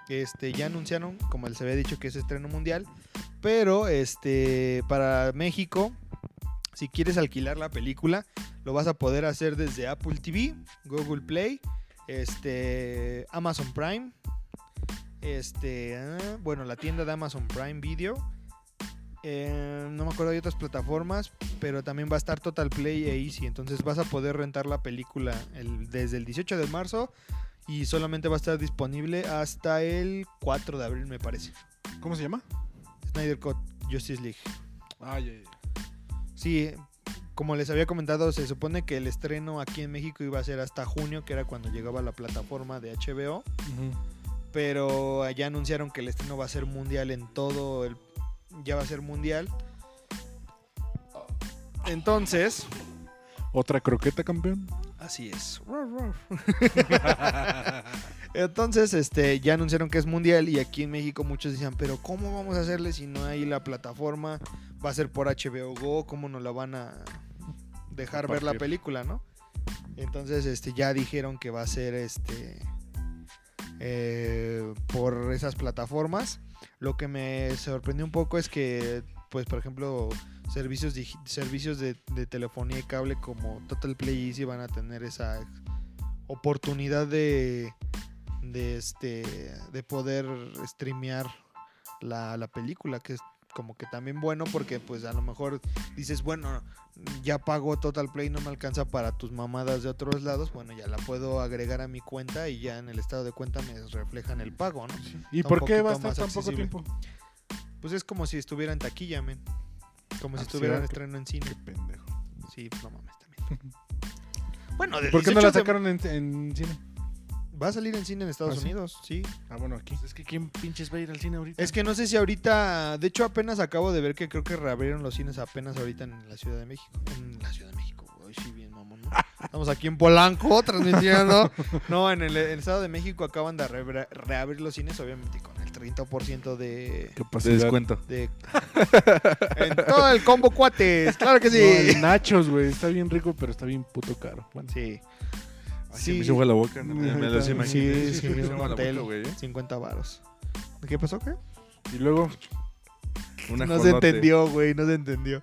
Este, ya anunciaron, como les había dicho, que es estreno mundial. Pero este, para México, si quieres alquilar la película, lo vas a poder hacer desde Apple TV, Google Play, este, Amazon Prime. Este, ah, bueno, la tienda de Amazon Prime Video. Eh, no me acuerdo de otras plataformas, pero también va a estar Total Play e Easy. Entonces vas a poder rentar la película el- desde el 18 de marzo y solamente va a estar disponible hasta el 4 de abril, me parece. ¿Cómo se llama? Snyder Cut Justice League. Ah, ya, ya. Sí, como les había comentado, se supone que el estreno aquí en México iba a ser hasta junio, que era cuando llegaba la plataforma de HBO. Pero allá anunciaron que el estreno va a ser mundial en todo el. Ya va a ser mundial. Entonces, ¿Otra croqueta, campeón? así es. *laughs* Entonces, este, ya anunciaron que es mundial y aquí en México muchos decían, pero ¿cómo vamos a hacerle si no hay la plataforma? Va a ser por HBO Go, ¿cómo nos la van a dejar ver la película, no? Entonces, este, ya dijeron que va a ser este eh, por esas plataformas. Lo que me sorprendió un poco es que, pues, por ejemplo, servicios, servicios de, de telefonía y cable como Total Play Easy van a tener esa oportunidad de, de, este, de poder streamear la, la película, que es como que también bueno porque pues a lo mejor dices, bueno, ya pago Total Play, no me alcanza para tus mamadas de otros lados, bueno, ya la puedo agregar a mi cuenta y ya en el estado de cuenta me reflejan el pago, ¿no? ¿Y Está por qué va a estar tan poco tiempo? Pues es como si estuviera en taquilla, men. Como si Ah, estuviera en estreno en cine. Qué pendejo. Sí, pues no mames también. *laughs* bueno, del ¿Por qué no la 18 de- sacaron en, en cine? Va a salir en cine en Estados ¿Ah? Unidos, sí. Ah, bueno, aquí. Es que ¿quién pinches va a ir al cine ahorita? Es que no sé si ahorita, de hecho apenas acabo de ver que creo que reabrieron los cines apenas ahorita en la Ciudad de México. En la Ciudad de México, hoy sí bien mamón, ¿no? *laughs* Estamos aquí en Polanco *laughs* transmitiendo. No, en el, en el Estado de México acaban de re- reabrir los cines, obviamente con el 30% de... De descuento. de *laughs* en todo el combo cuates, claro que No, sí. nachos, güey. Está bien rico, pero está bien puto caro. Bueno, Sí, Ay, Sí. se me hizo la boca. no, me, me lo Sí, sí, me hizo un hotel. boca, güey, ¿eh? 50 varos. ¿Qué pasó, qué? y luego, Un No se entendió, güey, no se entendió.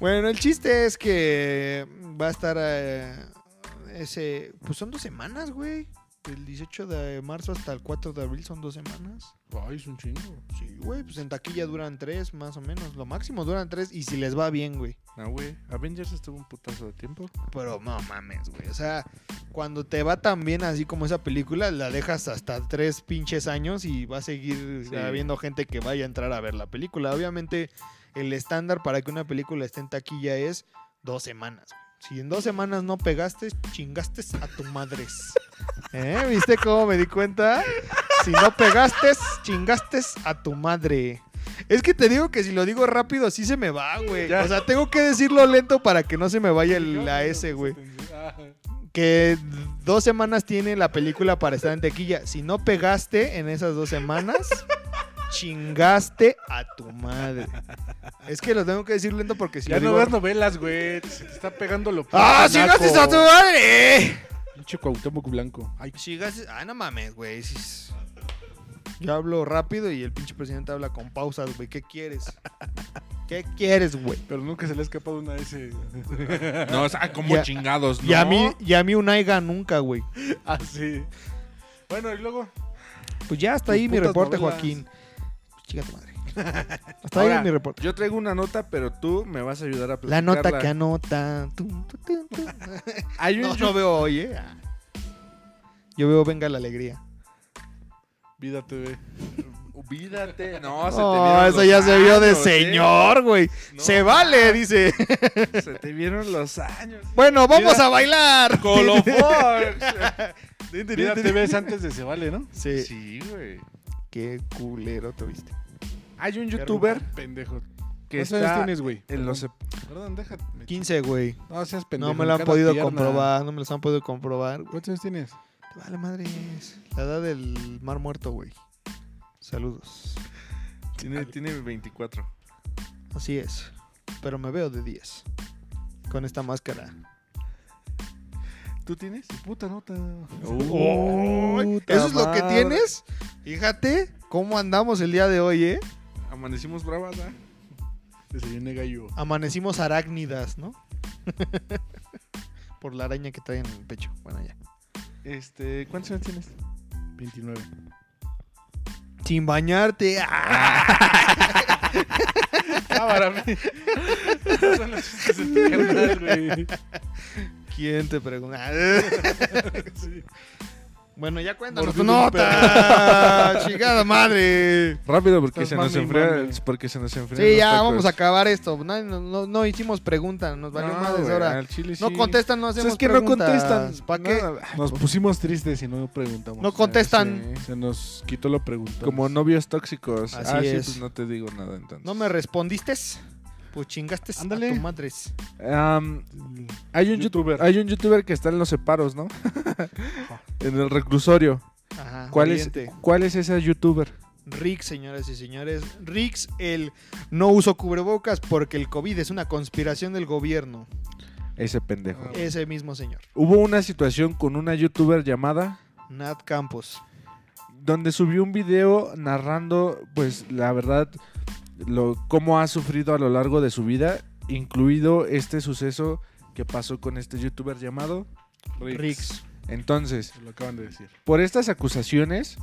Bueno, el chiste es que va a estar eh, ese... Pues son dos semanas, güey. Del 18 de marzo hasta el 4 de abril son dos semanas. ay, es un chingo. Sí, güey, pues en taquilla duran tres, más o menos. Lo máximo duran tres y si les va bien, güey. Ah, güey. Avengers estuvo un putazo de tiempo. Pero no mames, güey. O sea, cuando te va tan bien así como esa película, la dejas hasta tres pinches años y va a seguir Sí. habiendo gente que vaya a entrar a ver la película. Obviamente, el estándar para que una película esté en taquilla es dos semanas. güey. Si en dos semanas no pegaste, chingaste a tu madres. *laughs* ¿Eh? ¿Viste cómo me di cuenta? Si no pegaste, chingaste a tu madre. Es que te digo que si lo digo rápido, así se me va, güey. O sea, tengo que decirlo lento para que no se me vaya el- la S, güey. Ah, Que dos semanas tiene la película para estar en tequilla. Si no pegaste en esas dos semanas, chingaste a tu madre. Es que lo tengo que decir lento porque si Ya no digo- ves novelas, güey. Se te está pegando lo ¡Ah, naco. chingaste a tu madre! Pinche Cuauhtémoc Blanco. Ay, Chingaste... Ah, no mames, güey. Yo hablo rápido y el pinche presidente habla con pausas, güey. ¿Qué quieres? ¿Qué quieres, güey? pero nunca se le ha escapado una S. *laughs* No, o sea, como Ya- chingados, ¿no? Y a mí, y a mí un aiga nunca, güey. ah, sí. Bueno, y luego. Pues ya hasta Tus ahí mi reporte, novelas. Joaquín. Chica tu madre. *laughs* Hasta Ahora, ahí mi reporte. Yo traigo una nota, pero tú me vas a ayudar a La platicarla. nota que anota. Tum, tum, tum, tum. *laughs* Hay un No, no veo hoy, ¿eh? Yo veo Venga la Alegría. Vida TV. Olvídate. *laughs* No, se te Oh, vieron eso los ya se vio de años, ¿eh? señor, güey. No, se vale, dice. Se te vieron los años. Bueno, vamos Mira. a bailar. Colofox. Vida TV es antes de Se Vale, ¿no? Sí. sí, güey. Qué culero te viste. Hay un youtuber Pendejo. que ¿Cuántos años está tienes, güey? en los... Perdón, déjate. 15, güey. No seas pendejo. No me lo han podido pierna. comprobar, no me los han podido comprobar. ¿Cuántos años tienes? Te Vale, madres. La edad del mar muerto, güey. Saludos. Tiene, tiene 24. Así es. Pero me veo de 10. Con esta máscara. ¿Tú tienes? Puta nota. ¡Oh! Puta ¿Eso es lo que tienes? Fíjate cómo andamos el día de hoy, ¿eh? Amanecimos bravas, ¿ah? Desayuné gallo. Amanecimos arácnidas, ¿no? *laughs* Por la araña que trae en el pecho. Bueno, ya. Este, ¿cuántos años tienes? 29. Sin bañarte. ¡Ah! *laughs* Ah, para mí. *laughs* Son los chistes de tu carnal, güey. ¿Quién te pregunta? *laughs* Sí. bueno, ya cuéntanos tu nota. *laughs* Chingada madre. Rápido porque Estás se nos enfría, porque se nos enfría. Sí, ya vamos a acabar esto. No, no, no- no hicimos preguntas, nos valió no, ahora. al chile No sí. contestan, no O sea, hacemos es que no contestan. ¿Para qué? No, Nos pusimos tristes y no preguntamos. No contestan. sí. Se nos quitó lo preguntado. Como novios tóxicos. Así ah, sí, es. pues no te digo nada entonces. ¿No me respondiste? Pues chingaste Ándale. a tu madres. Hay un youtuber. Hay un youtuber que está en los separos, ¿no? *laughs* en el reclusorio. Ajá, ¿Cuál es. ¿Cuál es ese youtuber? Rix, señoras y señores. Rix, el no uso cubrebocas porque el COVID es una conspiración del gobierno. Ese pendejo. Ah. Ese mismo señor. Hubo una situación con una youtuber llamada Nat Campos. donde subió un video narrando, pues la verdad, lo, cómo ha sufrido a lo largo de su vida, incluido este suceso que pasó con este youtuber llamado. Rix. Entonces, Se lo acaban de decir. por estas acusaciones,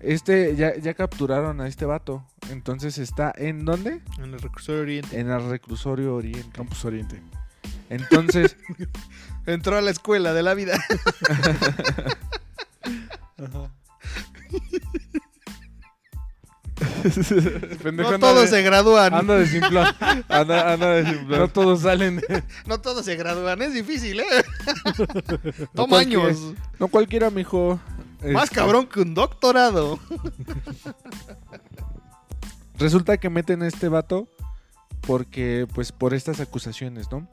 este ya, ya capturaron a este vato. Entonces está en dónde? En el reclusorio Oriente. En el reclusorio Oriente. Campus Oriente. Entonces, *laughs* Entró a la escuela de la vida. *laughs* *laughs* Pendejo no todos de- se gradúan. Anda de simplón. *laughs* anda, anda de simplar. No todos salen. de- *laughs* No todos se gradúan. Es difícil, ¿eh? No Toma cualquiera- años. No cualquiera, mijo. Más Este, cabrón que un doctorado. Resulta que meten a este vato porque, pues, por estas acusaciones, ¿no?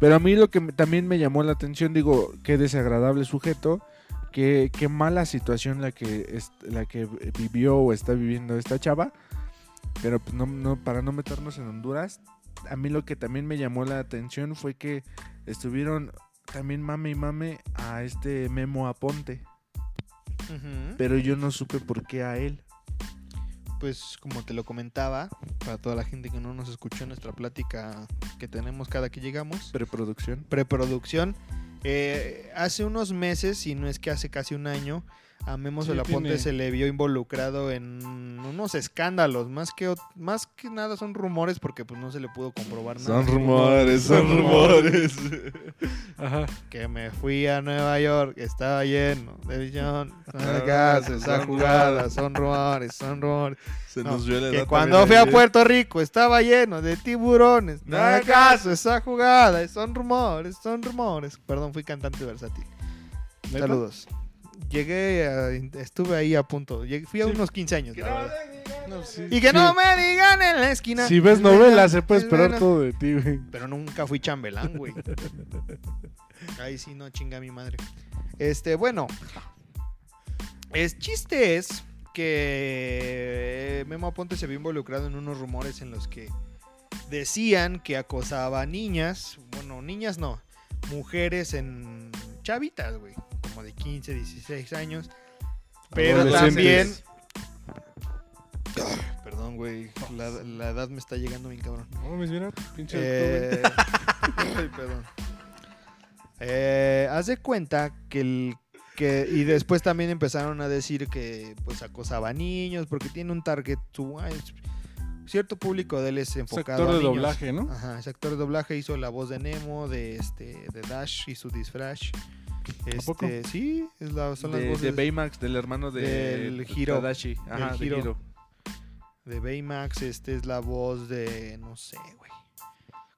Pero a mí lo que también me llamó la atención, digo, qué desagradable sujeto, qué, qué mala situación la que, es- la que vivió o está viviendo esta chava. Pero pues no, no, para no meternos en Honduras, a mí lo que también me llamó la atención fue que estuvieron también mame y mame a este Memo Aponte. Pero yo no supe por qué a él. Pues como te lo comentaba, para toda la gente que no nos escuchó en nuestra plática que tenemos cada que llegamos, Preproducción. preproducción, eh, hace unos meses, si no es que hace casi un año, a Memo Sí, Solaponte tiene. se le vio involucrado en unos escándalos, más que, más que nada son rumores porque pues no se le pudo comprobar nada. son rumores. *laughs* Ajá. Que me fui a Nueva York, estaba lleno de visión, Ah, esa son jugada, rumores. son rumores, son rumores. Se No, nos que cuando fui a ayer. Puerto Rico estaba lleno de tiburones. No caso esa jugada, son rumores, son rumores. Perdón, fui cantante versátil. Saludos. Llegué, a- estuve ahí a punto. Llegué- fui a Sí. unos 15 años. la verdad. No, sí, Y que sí. no me digan en la esquina. Si ves Es novelas, se puede es esperar verano. todo de ti, güey. Pero nunca fui chambelán, güey. Ahí sí no chinga mi madre. Este, bueno. El chiste es que Memo Aponte se vio involucrado en unos rumores en los que decían que acosaba a niñas. Bueno, niñas no. Mujeres en chavitas, güey. Como de 15, 16 años. Pero también. *coughs* Perdón, güey. La, la edad me está llegando bien cabrón. No mames, mira, pinche Eh, *laughs* ay, perdón. Eh, haz de cuenta que el que y después también empezaron a decir que pues acosaba a niños porque tiene un target su- es- cierto público de él es enfocado actor a de niños. doblaje, ¿no? Ajá, es actor de doblaje, hizo la voz de Nemo, de este, de Dash y su disfraz. Poco? Este, sí, es la, son las de, de voces Baymax, del hermano de Del Hiro. Tadashi. Ajá, Del de Hiro. De Baymax, este es la voz de no sé, güey.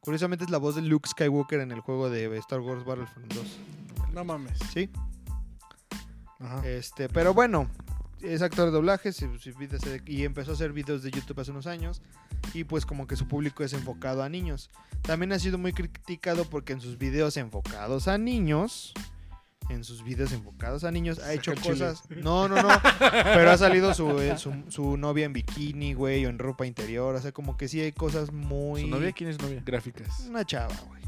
Curiosamente es la voz de Luke Skywalker en el juego de Star Wars Battlefront 2. No mames. Sí, Ajá. este, pero bueno, es actor de doblaje y empezó a hacer videos de YouTube hace unos años y pues como que su público es enfocado a niños. También ha sido muy criticado porque en sus videos enfocados a niños, en sus videos enfocados a niños, ha hecho cosas... No, no, no, pero ha salido su, eh, su, su novia en bikini, güey, o en ropa interior, o sea, como que sí hay cosas muy... ¿Su novia quién es novia? Gráficas. Una chava, güey.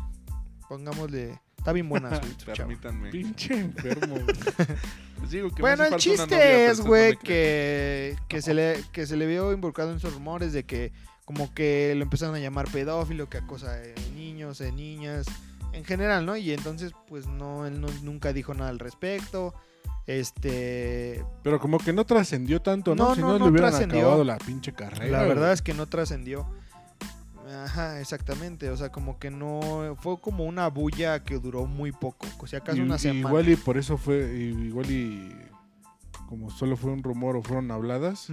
Pongámosle... Está bien buena su. *laughs* Permítanme. Pinche enfermo. güey. *laughs* Les digo que me Bueno, el chiste es, güey, que, que, se le, que se le vio involucrado en esos rumores de que como que lo empezaron a llamar pedófilo, que acosa de niños, de niñas, en general, ¿no? Y entonces, pues no, él no- nunca dijo nada al respecto. Este, Pero como que no trascendió tanto, ¿no? No, si no, no, no le hubieran trascendió. acabado la pinche carrera. la verdad es que no trascendió. Ajá, exactamente. O sea, como que no. Fue como una bulla que duró muy poco. O sea, acaso Y- una semana. Igual y por eso fue, igual y como solo fue un rumor o fueron habladas,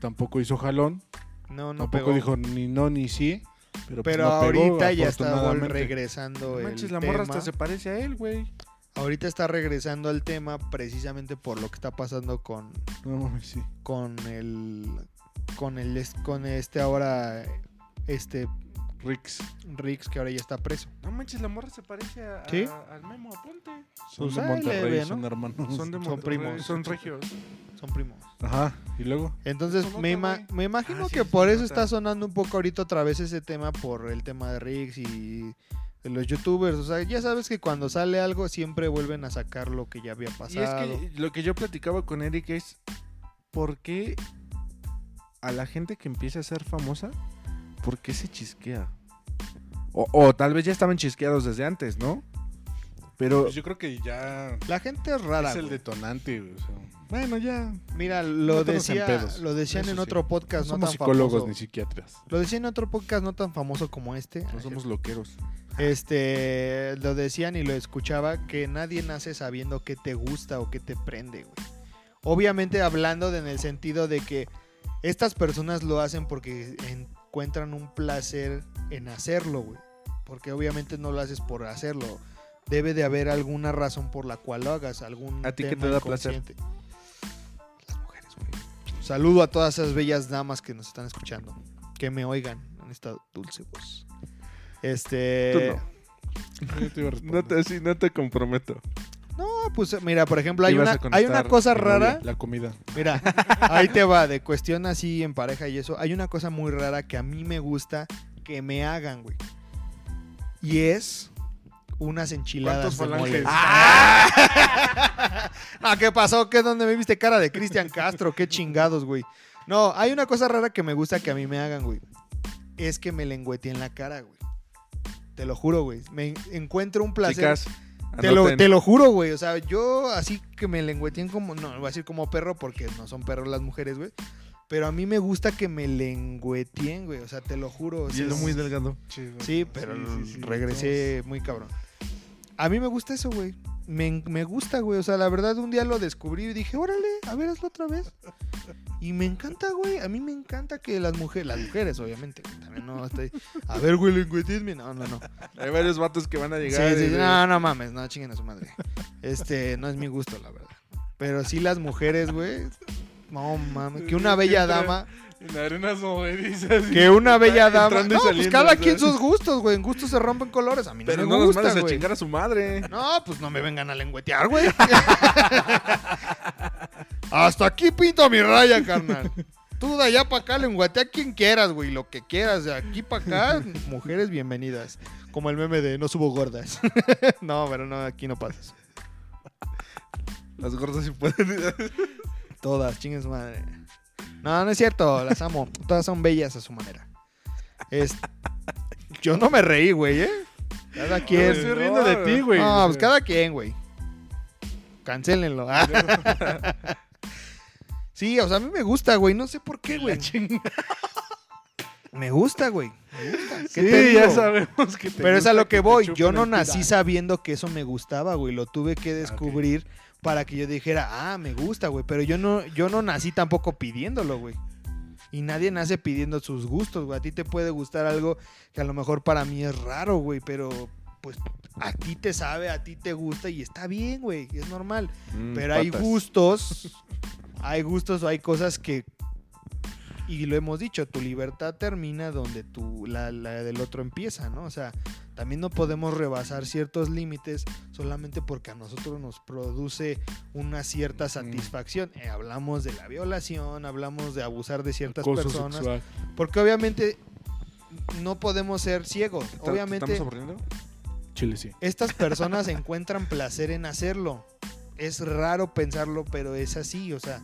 tampoco hizo jalón, No, no tampoco pegó. dijo ni no ni sí, pero, pues Pero no pegó, ahorita ya está regresando No el manches, la morra hasta tema. se parece a él, güey. Ahorita está regresando al tema precisamente por lo que está pasando con, No mames, sí. con el con el con este ahora este Rix. Rix que ahora ya está preso. No manches, la morra se parece a, a- ¿Sí? al Memo Aponte. Son Pues de Monterrey, son ¿no? hermanos. Son de Son Monterrey, primos. Son regios. Son primos. Ajá, y luego. Entonces me, ima- güey. me imagino Ah, que sí, por eso está sonando un poco ahorita otra vez ese tema por el tema de Rix y de los youtubers. O sea, ya sabes que cuando sale algo siempre vuelven a sacar lo que ya había Y es pasado. que lo que yo platicaba con Eric es ¿por qué a la gente que empieza a ser famosa, por qué se chisquea? O, o tal vez ya estaban chisqueados desde antes, ¿no? Pero Pues yo creo que ya La gente es rara. es el güey. detonante, güey, o sea, bueno, ya Mira, lo, en decía, pedos. lo decían Eso en sí. otro podcast no no somos tan psicólogos famoso. ni psiquiatras. Lo decían en otro podcast no tan famoso como este. no somos loqueros. Este, lo decían y lo escuchaba que nadie nace sabiendo qué te gusta o qué te prende, güey. Obviamente hablando de- en el sentido de que estas personas lo hacen porque encuentran un placer en hacerlo, güey. Porque obviamente no lo haces por hacerlo. Debe de haber alguna razón por la cual lo hagas, algún ¿A ti te da placer? Las mujeres, güey. Saludo a todas esas bellas damas que nos están escuchando. Que me oigan en esta dulce voz. Este. Te, sí, no te comprometo. No, pues mira, por ejemplo, hay una, hay una cosa rara. La comida. Mira, ahí te va, de *laughs* cuestión así en pareja y eso. Hay una cosa muy rara que a mí me gusta que me hagan, güey. Y es unas enchiladas ¿Cuántos de mole. ¡Ah! *laughs* Ah, ¿Qué pasó? ¿Qué dónde me viste cara de Cristian Castro? Qué chingados, güey. No, hay una cosa rara que me gusta que a mí me hagan, güey. Es que me lengüeteen la cara, güey. Te lo juro, güey. Me encuentro un placer. Chicas, Te lo, te lo juro, güey. O sea, yo así que me lengüeteen como. No, voy a decir como perro porque no son perros las mujeres, güey. Pero a mí me gusta que me lengüeteen, güey. O sea, te lo juro. o sea, es es- muy delgado. Chido. Sí, pero Sí, sí, sí, regresé muy cabrón. A mí me gusta eso, güey. Me, me gusta, güey. O sea, la verdad, un día lo descubrí y dije, órale, a ver, hazlo otra vez. Y me encanta, güey. A mí me encanta que las mujeres, las mujeres, obviamente, también no estoy. A ver, güey, lengüeteenme. No, no, no. Hay varios vatos que van a llegar. sí, y- sí, no, no mames, no chinguen a su madre. Este, no es mi gusto, la verdad. Pero sí las mujeres, güey. No mames, que una bella dama. En arenas movedizas. Que una bella dama. No, pues cada quien sus gustos, güey. En gustos se rompen colores. A mí no Pero me no nos gusta, mandes a chingar a su madre. No, pues no me vengan a lengüetear, güey. *laughs* Hasta aquí pinto mi raya, carnal. Tú de allá para acá lengüetea a quien quieras, güey. Lo que quieras. De aquí para acá, mujeres bienvenidas. Como el meme de no subo gordas. *laughs* no, pero no, aquí no pasa eso. Las gordas sí pueden. Todas, chingues madre. No, no es cierto, las amo. Todas son bellas a su manera. Es... Yo no me reí, güey, ¿eh? Cada Me quien. estoy riendo de ti, güey. No, pues cada quien, güey. Cancélenlo. *laughs* sí, o sea, a mí me gusta, güey. No sé por qué, güey. Me gusta, güey. Me gusta. ¿Qué Sí, te ya sabemos que te Pero es a lo que voy. Yo no nací sabiendo que eso me gustaba, güey. Lo tuve que descubrir para que yo dijera, ah, me gusta, güey. Pero yo no, yo no nací tampoco pidiéndolo, güey. Y nadie nace pidiendo sus gustos, güey. A ti te puede gustar algo que a lo mejor para mí es raro, güey. Pero pues a ti te sabe, a ti te gusta y está bien, güey. Es normal. Mm, Pero hay gustos, hay gustos o hay cosas que, y lo hemos dicho, tu libertad termina donde tu, la, la del otro empieza, ¿no? O sea, también no podemos rebasar ciertos límites solamente porque a nosotros nos produce una cierta satisfacción. Eh, hablamos de la violación, hablamos de abusar de ciertas Acoso personas, sexual. porque obviamente no podemos ser ciegos. ¿Te- Obviamente ¿Estamos aburriendo? Chile sí. estas *laughs* personas encuentran placer en hacerlo. Es raro pensarlo, pero es así. O sea,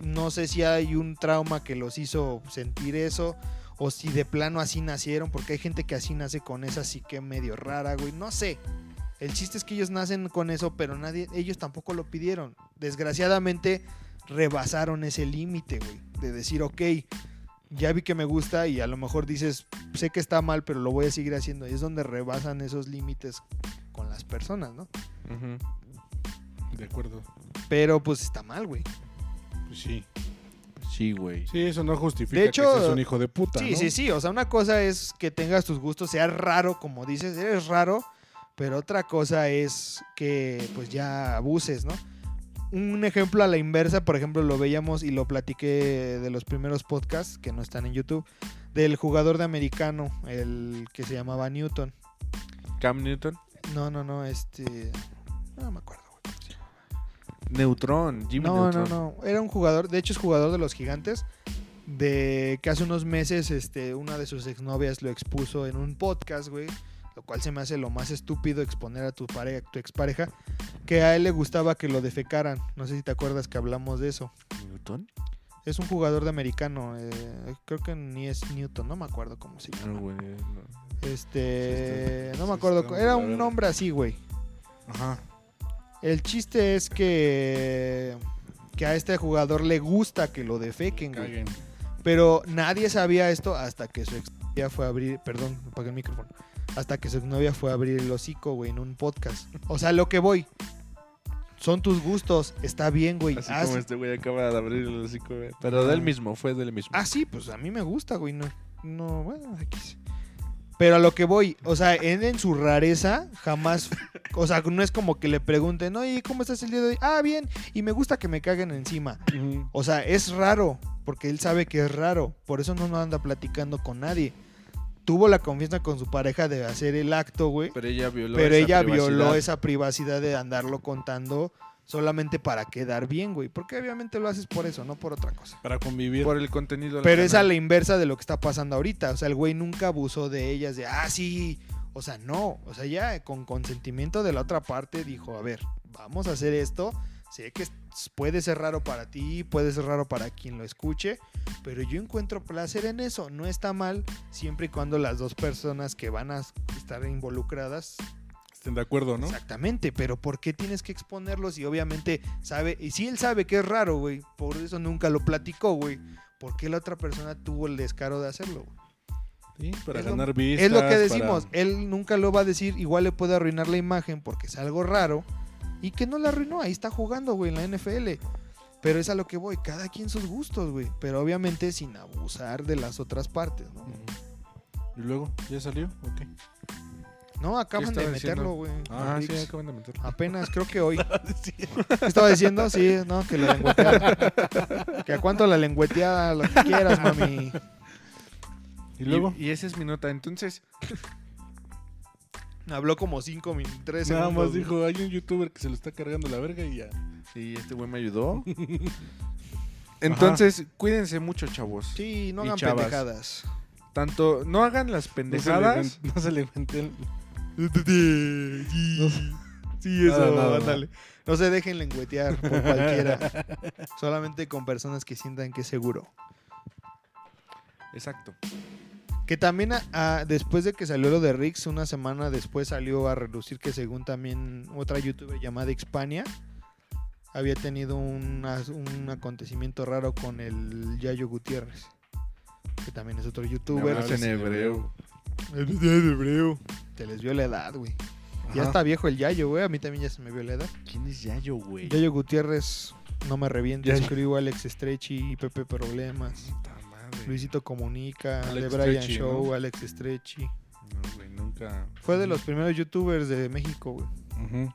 no sé si hay un trauma que los hizo sentir eso. O si de plano así nacieron. Porque hay gente que así nace con esa psique medio rara, güey. No sé. El chiste es que ellos nacen con eso, pero nadie, ellos tampoco lo pidieron. Desgraciadamente rebasaron ese límite, güey. De decir, ok, ya vi que me gusta y a lo mejor dices, sé que está mal, pero lo voy a seguir haciendo. Y es donde rebasan esos límites con las personas, ¿no? De acuerdo. Pero pues está mal, güey. Pues sí. Sí, güey. Sí, eso no justifica De hecho, que seas un hijo de puta, Sí, ¿no? sí, sí. O sea, una cosa es que tengas tus gustos, sea raro, como dices, eres raro. Pero otra cosa es que pues ya abuses, ¿no? Un ejemplo a la inversa, por ejemplo, lo veíamos y lo platiqué de los primeros podcasts que no están en YouTube, del jugador de americano, el que se llamaba Newton. Cam Newton. No, no, no, este... No me acuerdo, güey. Neutron. Jimmy No, Neutron. no, no. Era un jugador, de hecho es jugador de los gigantes. De que hace unos meses, este, una de sus exnovias lo expuso en un podcast, güey. Lo cual se me hace lo más estúpido exponer a tu pareja, tu expareja. Que a él le gustaba que lo defecaran. No sé si te acuerdas que hablamos de eso. ¿Newton? Es un jugador de americano. eh, creo que ni es Newton, no me acuerdo cómo se No, llama. güey. no. Este. Sí, No me acuerdo. Era un nombre así, güey. Ajá. El chiste es que. Que a este jugador le gusta que lo defequen, güey. Pero nadie sabía esto hasta que su exnovia fue a abrir, perdón, apagué el micrófono. Hasta que su exnovia fue a abrir el hocico, güey, en un podcast. O sea, lo que voy. Son tus gustos, está bien, güey. Así haz- como este güey acaba de abrir el hocico, güey. Pero del mismo, fue del mismo. Ah, sí, pues a mí me gusta, güey. No, no bueno, X. Pero a lo que voy, o sea, él en su rareza jamás, o sea, no es como que le pregunten, oye, ¿cómo estás el día de hoy? Ah, bien, y me gusta que me caguen encima. O sea, es raro, porque él sabe que es raro. Por eso no anda platicando con nadie. Tuvo la confianza con su pareja de hacer el acto, güey. Pero ella violó Pero esa ella privacidad. violó esa privacidad de andarlo contando solamente para quedar bien, güey. Porque obviamente lo haces por eso, no por otra cosa. Para convivir. Por el contenido. Pero es a la inversa de lo que está pasando ahorita. O sea, el güey nunca abusó de ellas, de, ah, sí. O sea, no. O sea, ya con consentimiento de la otra parte dijo, a ver, vamos a hacer esto. Sé que puede ser raro para ti, puede ser raro para quien lo escuche, pero yo encuentro placer en eso. No está mal siempre y cuando las dos personas que van a estar involucradas Estén de acuerdo, ¿no? Exactamente, pero ¿por qué tienes que exponerlos? Y obviamente sabe, y si él sabe que es raro, güey, por eso nunca lo platicó, güey. ¿Por qué la otra persona tuvo el descaro de hacerlo? güey? Sí, para Es lo- ganar vistas. es lo que para- decimos, él nunca lo va a decir, igual le puede arruinar la imagen porque es algo raro y que no la arruinó, ahí está jugando, güey, en la NFL. Pero es a lo que voy, cada quien sus gustos, güey, pero obviamente sin abusar de las otras partes, ¿no? ¿Y luego? ¿Ya salió? Ok. No, acaban de meterlo, güey. Ah, sí, acaban de meterlo. Apenas, creo que hoy. *laughs* ¿Qué estaba diciendo? Sí, no, que la lengüeteada. que a cuánto la lengüeteada, lo que quieras, mami. Y luego, Y, esa es mi nota. Entonces, Habló como 5 minutos, 3 nada más dijo, hay un youtuber que se lo está cargando la verga y ya. sí, este güey me ayudó. *laughs* Entonces, cuídense mucho, chavos. Sí, no Y hagan chavas. pendejadas. Tanto, no hagan las No se le pendejadas. No se le *laughs* Sí, eso, ándale. No se dejen lengüetear por *laughs* cualquiera. Solamente con personas que sientan que es seguro. Exacto. Que también a- a- después de que salió lo de Rix, una semana después salió a relucir que según también otra youtuber llamada Xpania había tenido una- un acontecimiento raro con el Yayo Gutiérrez. Que también es otro youtuber. hablas en hebreo. Hebreo. Te les vio la edad, güey. Ya está viejo el Yayo, güey. A mí también ya se me vio la edad. ¿Quién es Yayo, güey? Yayo Gutiérrez, no me revientes. Escribo Alex Stretchy, Pepe Problemas. Puta madre. Luisito Comunica, Alex The Brian Stretchy, Show, ¿no? Alex Stretchy. No, güey, nunca. Fue de los primeros youtubers de México, güey.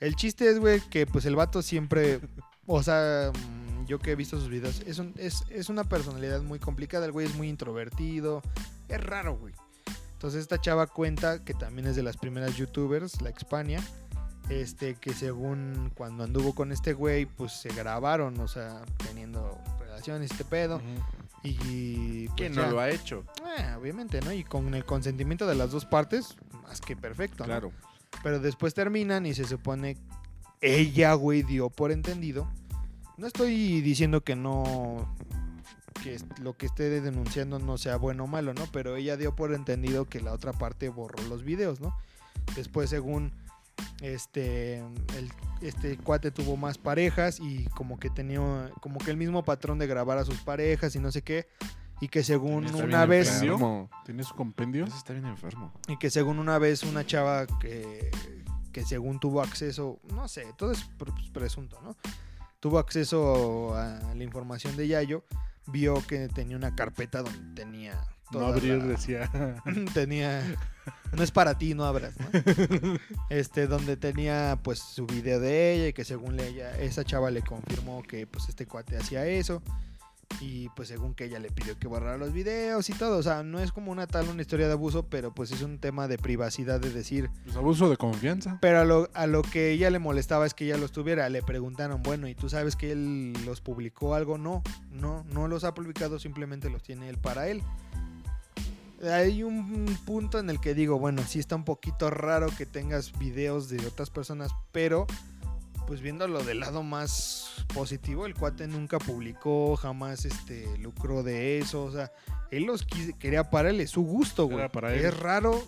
El chiste es, güey, que pues el vato siempre, o sea, mm, yo que he visto sus videos, es, un- es, es una personalidad muy complicada, el güey es muy introvertido, es raro, güey. Entonces esta chava cuenta que también es de las primeras youtubers, la Expania, este, que según cuando anduvo con este güey, pues se grabaron, o sea, teniendo relaciones, este pedo, Ujú. y... pues, ¿Quién ya. no lo ha hecho? Ah, obviamente, ¿no? Y con el consentimiento de las dos partes, más que perfecto, ¿no? Claro. Pero después terminan y se supone ella, güey, dio por entendido. No estoy diciendo que no que lo que esté denunciando no sea bueno o malo, ¿no? Pero ella dio por entendido que la otra parte borró los videos, ¿no? Después, según este el, este cuate tuvo más parejas y como que tenía como que el mismo patrón de grabar a sus parejas y no sé qué y que según Está bien una vez enfermo. Enfermo. ¿Tiene su compendio? Ese está bien enfermo. y que según una vez una chava que, que según tuvo acceso, no sé, todo es pre- presunto, ¿no? Tuvo acceso a la información de Yayo, vio que tenía una carpeta donde tenía... No abrir, la- decía. *laughs* tenía... No es para ti, no abras, ¿no? *laughs* Este, donde tenía pues su video de ella y que según ella, esa chava le confirmó que pues este cuate hacía eso. Y pues según que ella le pidió que borrara los videos y todo. O sea, no es como una tal una historia de abuso, pero pues es un tema de privacidad de decir. Pues abuso de confianza. Pero a lo, a lo que ella le molestaba es que ella los tuviera. Le preguntaron, bueno, ¿y tú sabes que él los publicó algo? No, no, no los ha publicado, simplemente los tiene él para él. Hay un punto en el que digo, bueno, sí está un poquito raro que tengas videos de otras personas, pero pues viéndolo del lado más positivo, el cuate nunca publicó, jamás este lucró de eso, o sea, él los quería para él, es su gusto, güey. Para él. Es raro,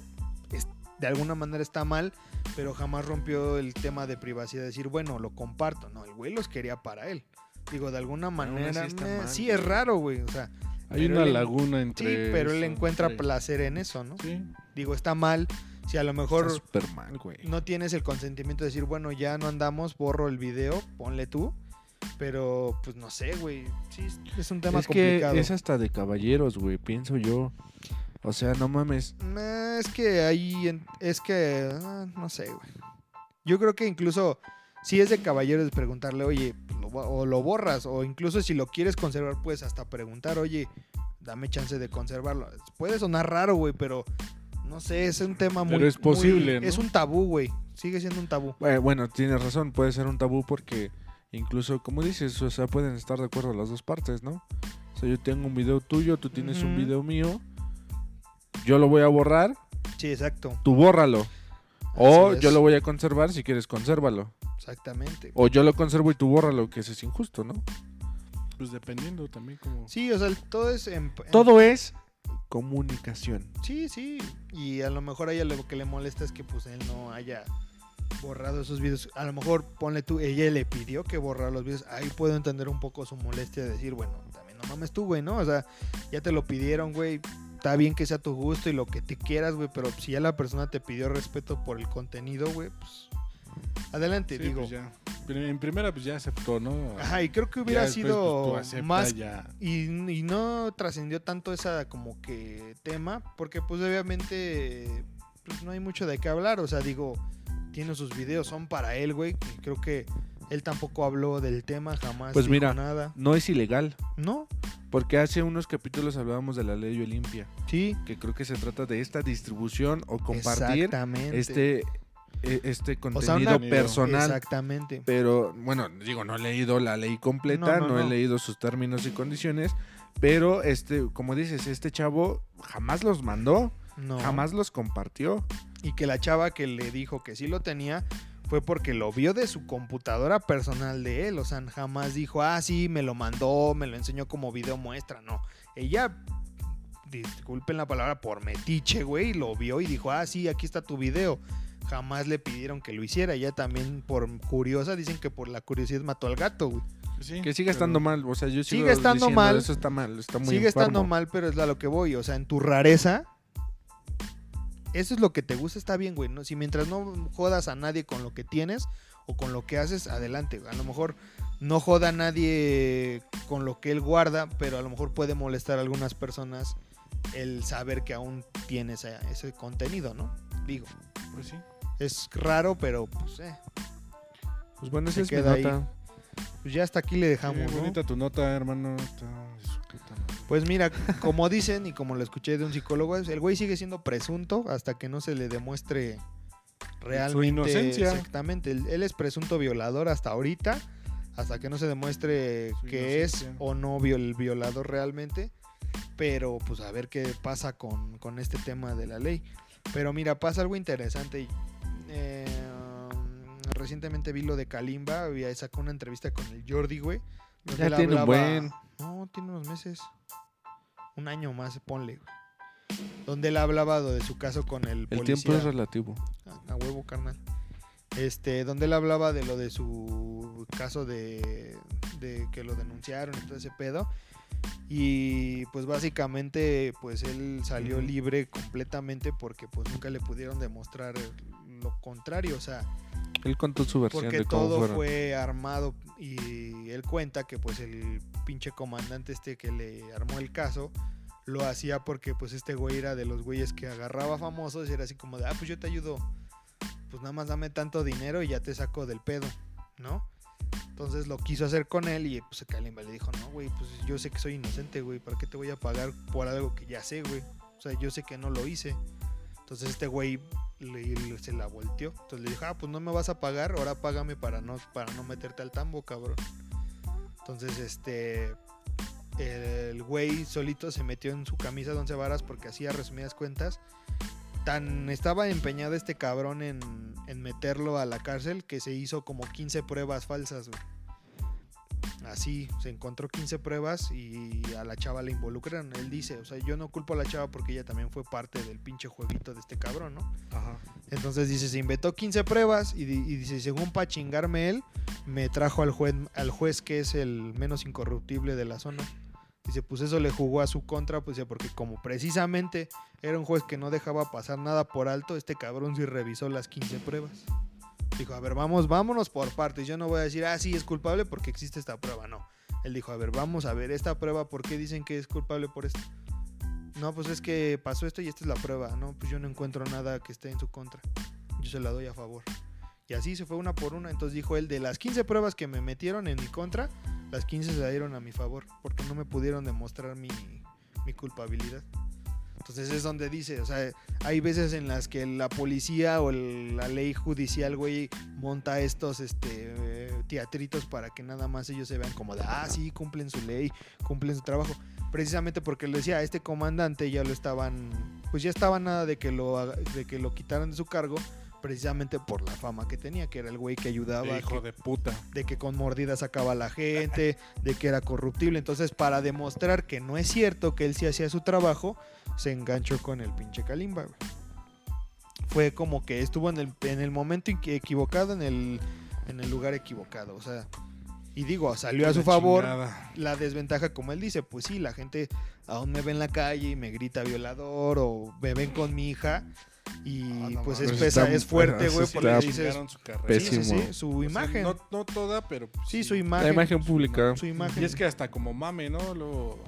es- de alguna manera está mal, pero jamás rompió el tema de privacidad, decir, bueno, lo comparto, no, el güey los quería para él. Digo, de alguna manera, está meh, mal, sí es raro, güey, o sea, Hay una él- laguna sí, entre. pero él encuentra sí. placer en eso, ¿no? Sí. Digo, está mal, si a lo mejor mal, no tienes el consentimiento de decir, bueno, ya no andamos, borro el video, ponle tú. Pero, pues no sé, güey. Sí, es- un tema es que complicado. es hasta de caballeros, güey, pienso yo. O sea, no mames. Es que ahí, es que, ah, no sé, güey. Yo creo que incluso, si es de caballeros, preguntarle, oye, lo o lo borras, o incluso si lo quieres conservar, puedes hasta preguntar, oye, dame chance de conservarlo. Puede sonar raro, güey, pero no sé, es un tema muy... Pero es posible, muy- ¿no? Es un tabú, güey. Sigue siendo un tabú. Eh, bueno, tienes razón, puede ser un tabú porque incluso, como dices, o sea, pueden estar de acuerdo las dos partes, ¿no? O sea, yo tengo un video tuyo, tú tienes un video mío, yo lo voy a borrar, Sí, exacto. tú bórralo. O Así yo es. lo voy a conservar, si quieres, consérvalo. Exactamente. O yo lo conservo y tú bórralo, que eso es injusto, ¿no? Pues dependiendo también como. Sí, o sea, todo es... en- en- Todo es comunicación. Sí, sí. Y a lo mejor a ella lo que le molesta es que pues él no haya borrado esos videos. A lo mejor ponle tú, ella le pidió que borrara los videos. Ahí puedo entender un poco su molestia de decir, bueno, también no mames tú, güey, ¿no? O sea, ya te lo pidieron, güey. Está bien que sea tu gusto y lo que te quieras, güey, pero si ya la persona te pidió respeto por el contenido, güey, pues adelante, Sí, digo. pues ya. En primera, pues ya aceptó, ¿no? Ajá, y creo que Ya hubiera después, sido pues, acepta más ya. y, y no trascendió tanto esa como que tema, porque pues obviamente pues no hay mucho de qué hablar. O sea, digo, tiene sus videos, son para él, güey. y Creo que él tampoco habló del tema, jamás Pues dijo mira. nada. No es ilegal, No, porque hace unos capítulos hablábamos de la ley Olimpia, sí. que creo que se trata de esta distribución o compartir Exactamente. Este, e- este sea, contenido una- personal. Exactamente. Pero bueno, digo, no he leído la ley completa, No, no, no, he no. leído sus términos y condiciones, pero este, como dices, este chavo jamás los mandó, jamás los compartió. Y que la chava que le dijo que sí lo tenía fue porque lo vio de su computadora personal de él. O sea, jamás dijo, ah, sí, me lo mandó, me lo enseñó como video muestra. No. Ella, disculpen la palabra, por metiche, güey, lo vio y dijo, ah, sí, aquí está tu video. Jamás le pidieron que lo hiciera. Ella también, por curiosa, dicen que por la curiosidad mató al gato, güey. Sí, Que sigue estando mal, o sea, yo sigo Sigue estando diciendo, mal. Eso está mal, está muy Sigue estando mal, pero es a lo que voy. O sea, en tu rareza, eso es lo que te gusta, está bien, güey. ¿no? Si mientras no jodas a nadie con lo que tienes o con lo que haces, adelante. A lo mejor no joda a nadie con lo que él guarda, pero a lo mejor puede molestar a algunas personas el saber que aún tienes ese contenido, ¿no? Digo, Pues sí. Es raro, pero pues, eh, Pues bueno, Se esa es mi queda ahí. nota. pues ya hasta aquí le dejamos, ¿no? bonita tu nota, hermano. Está de su puta madre. Pues mira, como dicen y como lo escuché de un psicólogo, es- el güey sigue siendo presunto hasta que no se le demuestre realmente inocencia. Exactamente, él, él es presunto violador hasta ahorita, hasta que no se demuestre Su que es inocencia. o no viol- violador realmente. Pero pues a ver qué pasa con, con este tema de la ley. Pero mira, pasa algo interesante. Eh, um, recientemente vi lo de Kalimba, había sacó una entrevista con el Jordi, güey. donde Ya él tiene un buen. No, tiene unos meses. Un año más, ponle. güey. Donde él hablaba de su caso con el El policía. tiempo es relativo. A, a huevo, carnal. Este, donde él hablaba de lo de su caso de, de que lo denunciaron y todo ese pedo. Y pues básicamente, pues él salió libre completamente porque pues nunca le pudieron demostrar lo contrario. O sea, Él contó su versión porque de cómo todo fueron. fue armado y él cuenta que pues el pinche comandante este que le armó el caso lo hacía porque pues este güey era de los güeyes que agarraba famosos y era así como de, ah, pues yo te ayudo, pues nada más dame tanto dinero y ya te saco del pedo, ¿no? Entonces lo quiso hacer con él y pues Kalimba le dijo, no, güey, pues yo sé que soy inocente, güey, ¿para qué te voy a pagar por algo que ya sé, güey? O sea, yo sé que no lo hice. Entonces este güey le- se la volteó. Entonces le dijo, ah, pues no me vas a pagar, ahora págame para no, para no meterte al tambo, cabrón. Entonces, este, el güey solito se metió en su camisa de once varas porque hacía resumidas cuentas. Tan estaba empeñado este cabrón en, en meterlo a la cárcel que se hizo como 15 pruebas falsas, güey. Así, se encontró 15 pruebas y a la chava la involucran. Él dice, o sea, yo no culpo a la chava porque ella también fue parte del pinche jueguito de este cabrón, ¿no? Ajá. Entonces dice, se inventó 15 pruebas y, di- y dice, según para chingarme él, me trajo al juez, al juez que es el menos incorruptible de la zona. Dice, pues eso le jugó a su contra, pues porque como precisamente era un juez que no dejaba pasar nada por alto, este cabrón sí revisó las 15 pruebas. Dijo, a ver, vamos, vámonos por partes. Yo no voy a decir, ah, sí, es culpable porque existe esta prueba. No. Él dijo, a ver, vamos a ver esta prueba, ¿por qué dicen que es culpable por esto? No, pues es que pasó esto y esta es la prueba. No, pues yo no encuentro nada que esté en su contra. Yo se la doy a favor. Y así se fue una por una. Entonces dijo él, de las 15 pruebas que me metieron en mi contra, las 15 se la dieron a mi favor, porque no me pudieron demostrar mi, mi culpabilidad. Entonces es donde dice, o sea, hay veces en las que la policía o el- la ley judicial, güey, monta estos este, eh, teatritos para que nada más ellos se vean como de, ah, sí, cumplen su ley, cumplen su trabajo. Precisamente porque le decía, a este comandante ya lo estaban, pues ya estaba nada de que lo, de que lo quitaran de su cargo, precisamente por la fama que tenía, que era el güey que ayudaba, De hijo que de puta. de que con mordidas sacaba a la gente, de que era corruptible. Entonces, para demostrar que no es cierto que él sí hacía su trabajo, se enganchó con el pinche Kalimba, güey. Fue como que estuvo en el, en el momento equi- equivocado, en el, en el lugar equivocado. O sea, y digo, salió a su favor. chingada. La desventaja, como él dice, pues sí, la gente aún me ve en la calle y me grita violador o me ven con mi hija. Y Ah, no pues es, pesa, Está- es fuerte, güey, porque dices, su carrera. sí, sí, Pésimo. sí, su O sea, imagen. no, no toda, pero pues Sí, su imagen. La imagen pública. Su imagen. Y es que hasta como mame, ¿no? Lo...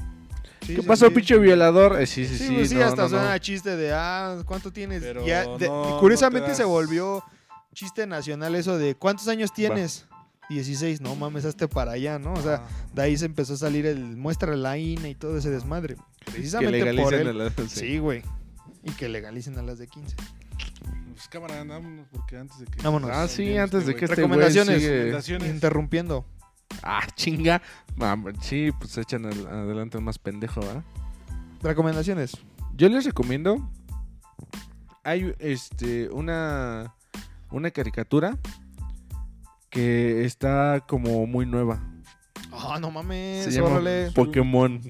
Sí, ¿Qué sí, pasó, sí. pinche violador? Eh, sí, sí, Sí, sí. pues sí, no, hasta no, no. suena chiste de, ah, ¿cuánto tienes? Pero Ya, de- no, curiosamente se volvió chiste nacional eso de, ¿cuántos años tienes? 16, no mames, hazte para allá, ¿no? O sea, Ah, de ahí se empezó a salir el muestra la INE y todo ese desmadre. Que Precisamente por legalicen él. la-. *laughs* Sí, güey. Y que legalicen a las de 15. pues cámara, vámonos porque antes de que. Vámonos. Ah, sí, antes este de que este Recomendaciones. sigue- Recomendaciones. Interrumpiendo. Ah, chinga. Ah, sí, pues echan al- adelante el más pendejo, ¿verdad? Recomendaciones. Yo les recomiendo. Hay este una una caricatura que está como muy nueva. Ah, no mames, Se llama órale. Pokémon.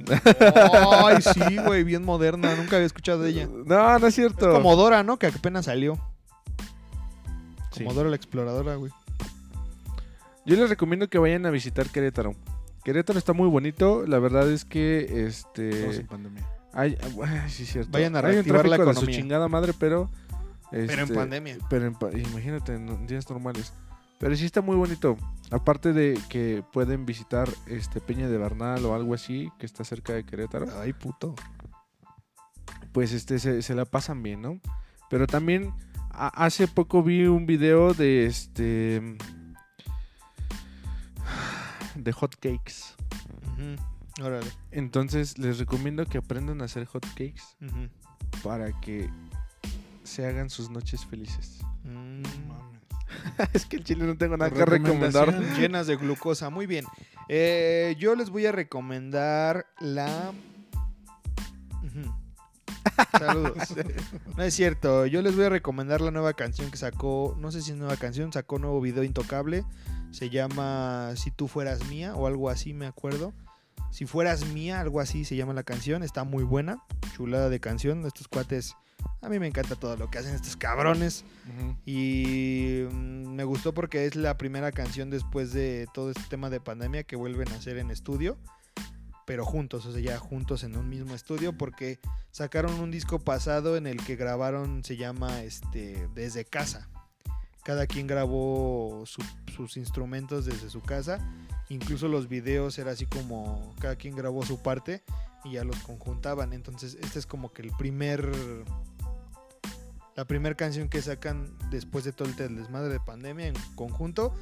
Ay, *laughs* sí, güey, bien moderna. Nunca había escuchado de ella. No, no es cierto. Es como Dora, ¿no? Que apenas salió. Sí. Como Dora la exploradora, güey. Yo les recomiendo que vayan a visitar Querétaro. Querétaro está muy bonito. La verdad es que Estamos este en pandemia. hay, ah, sí cierto. Vayan a Hay un reactivar la de su economía. chingada madre, pero Pero en este, pandemia. Pero en imagínate en días normales. Pero sí está muy bonito. Aparte de que pueden visitar este Peña de Bernal o algo así que está cerca de Querétaro, Ay, puto. pues este se, se la pasan bien, ¿no? Pero también a- hace poco vi un video de este de hot cakes. Ujú. Órale. Entonces les recomiendo que aprendan a hacer hot cakes Ujú. para que se hagan sus noches felices. Mm. *laughs* Es que el chile no tengo nada que recomendar. Llenas de glucosa. Muy bien. Eh, yo les voy a recomendar la. Saludos. *laughs* No es cierto. Yo les voy a recomendar la nueva canción que sacó. No sé si es nueva canción. Sacó nuevo video intocable. Se llama Si tú fueras mía o algo así, me acuerdo. Si fueras mía, algo así se llama la canción. Está muy buena. Chulada de canción. Estos cuates. A mí me encanta todo lo que hacen estos cabrones. Y mm, me gustó porque es la primera canción después de todo este tema de pandemia que vuelven a hacer en estudio. Pero juntos, o sea, ya juntos en un mismo estudio porque sacaron un disco pasado en el que grabaron, se llama este, Desde casa. Cada quien grabó su- sus instrumentos desde su casa. Incluso los videos era así como cada quien grabó su parte y ya los conjuntaban. Entonces, este es como que el primer la primera canción que sacan después de todo el desmadre de pandemia en conjunto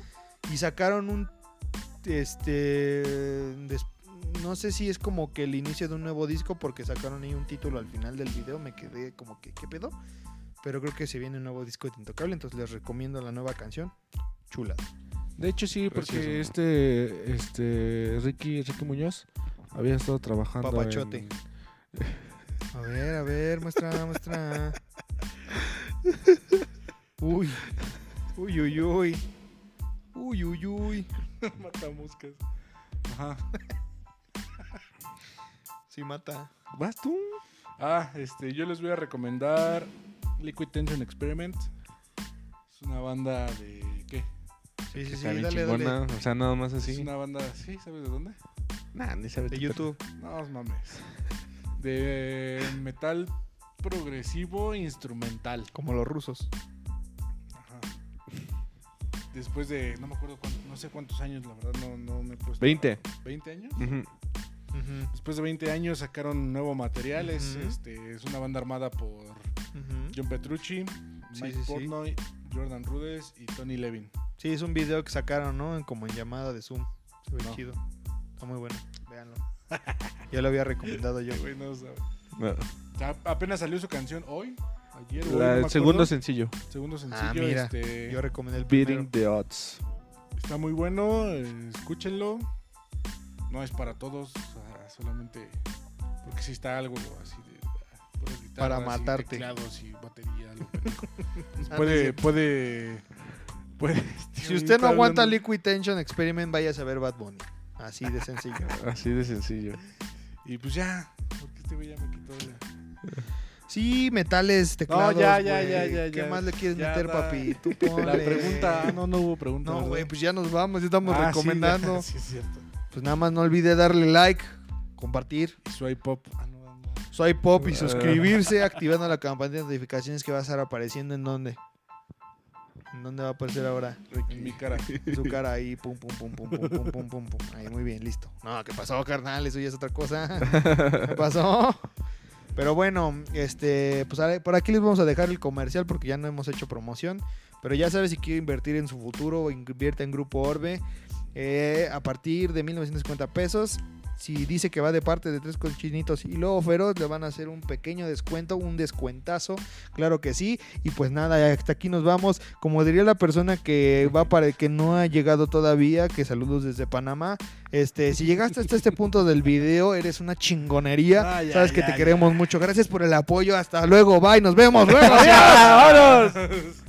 y sacaron un este des- no sé si es como que el inicio de un nuevo disco porque sacaron ahí un título al final del video me quedé como que qué pedo pero creo que se viene un nuevo disco de Intocable entonces les recomiendo la nueva canción chula De hecho sí, Precioso. porque este este Ricky Ricky Muñoz había estado trabajando Papachote. en- a ver a ver muestra muestra uy uy uy uy uy uy uy *laughs* Mata moscas. Ajá. sí mata ¿Vas tú? Ah, este, yo les voy a recomendar Liquid Tension Experiment. Es una banda de. ¿Qué? sí sí sí Está bien dale chingona, dale o sea, nada más así. Es una banda. ¿Sí? ¿Sabes de dónde? Nah, ni sabes de YouTube No, mames. De metal progresivo instrumental. como los rusos Ajá. Después de. No me acuerdo cuánto, no sé cuántos años, la verdad, no, no me he puesto. 20. ¿20 años? Ujú, Después de 20 años sacaron nuevo material. Es, este, es una banda armada por. John Petrucci, Sí, Mike sí, Jordan Rudess y Tony Levin. Sí, es un video que sacaron, ¿no? En- Como en llamada de Zoom. Se ve No. chido. Está muy bueno. Véanlo. *laughs* ya lo había recomendado yo. Güey, no apenas salió su canción hoy, ayer, o hoy, La- no el segundo sencillo. segundo sencillo. Ah, mira. este, Yo recomendé el Beating primero. the odds. está muy bueno, escúchenlo. No es para todos, o sea, solamente porque si está algo así de ah, y matarte. teclados y batería, lo pendejo. *laughs* Ah, puede, puede, puede. Si usted no aguanta hablando- Liquid Tension Experiment, vaya a ver Bad Bunny. Así de sencillo. *laughs* Así de sencillo. Y pues ya, porque este güey ya me quitó ya. Sí, metales, teclados. ya, ya, ya, ya, ¿Qué más le quieres meter, papi? *laughs* Tú La pregunta, ah, no, no hubo pregunta. No, güey, pues ya nos vamos. Ya estamos Ah, *laughs* recomendando. ya, Sí, es cierto. Pues nada más no olvide darle like, compartir, Y Swipe pop. No, no. swipe pop y Ah. suscribirse, activando la campana de notificaciones que va a estar apareciendo en donde. ¿En dónde va a aparecer ahora? En mi cara. Su cara ahí, pum, pum, pum, pum, pum, pum, pum, pum, pum. Ahí, muy bien, listo. No, ¿qué pasó, carnal? Eso ya es otra cosa. *laughs* ¿Qué pasó? Pero bueno, este, pues por aquí les vamos a dejar el comercial porque ya no hemos hecho promoción. Pero ya sabes, si quiere invertir en su futuro, invierte en Grupo Orbe. eh, a partir de 1950 pesos. Si dice que va de parte de tres cochinitos y luego feroz, le van a hacer un pequeño descuento, un descuentazo. Claro que sí. Y pues nada, hasta aquí nos vamos. Como diría la persona que va para el que no ha llegado todavía, que saludos desde Panamá. Este, si llegaste hasta este punto del video, eres una chingonería. Sabes que te queremos mucho. Gracias por el apoyo. Hasta luego. Bye. Nos vemos. Luego. *laughs* ¡Vámonos!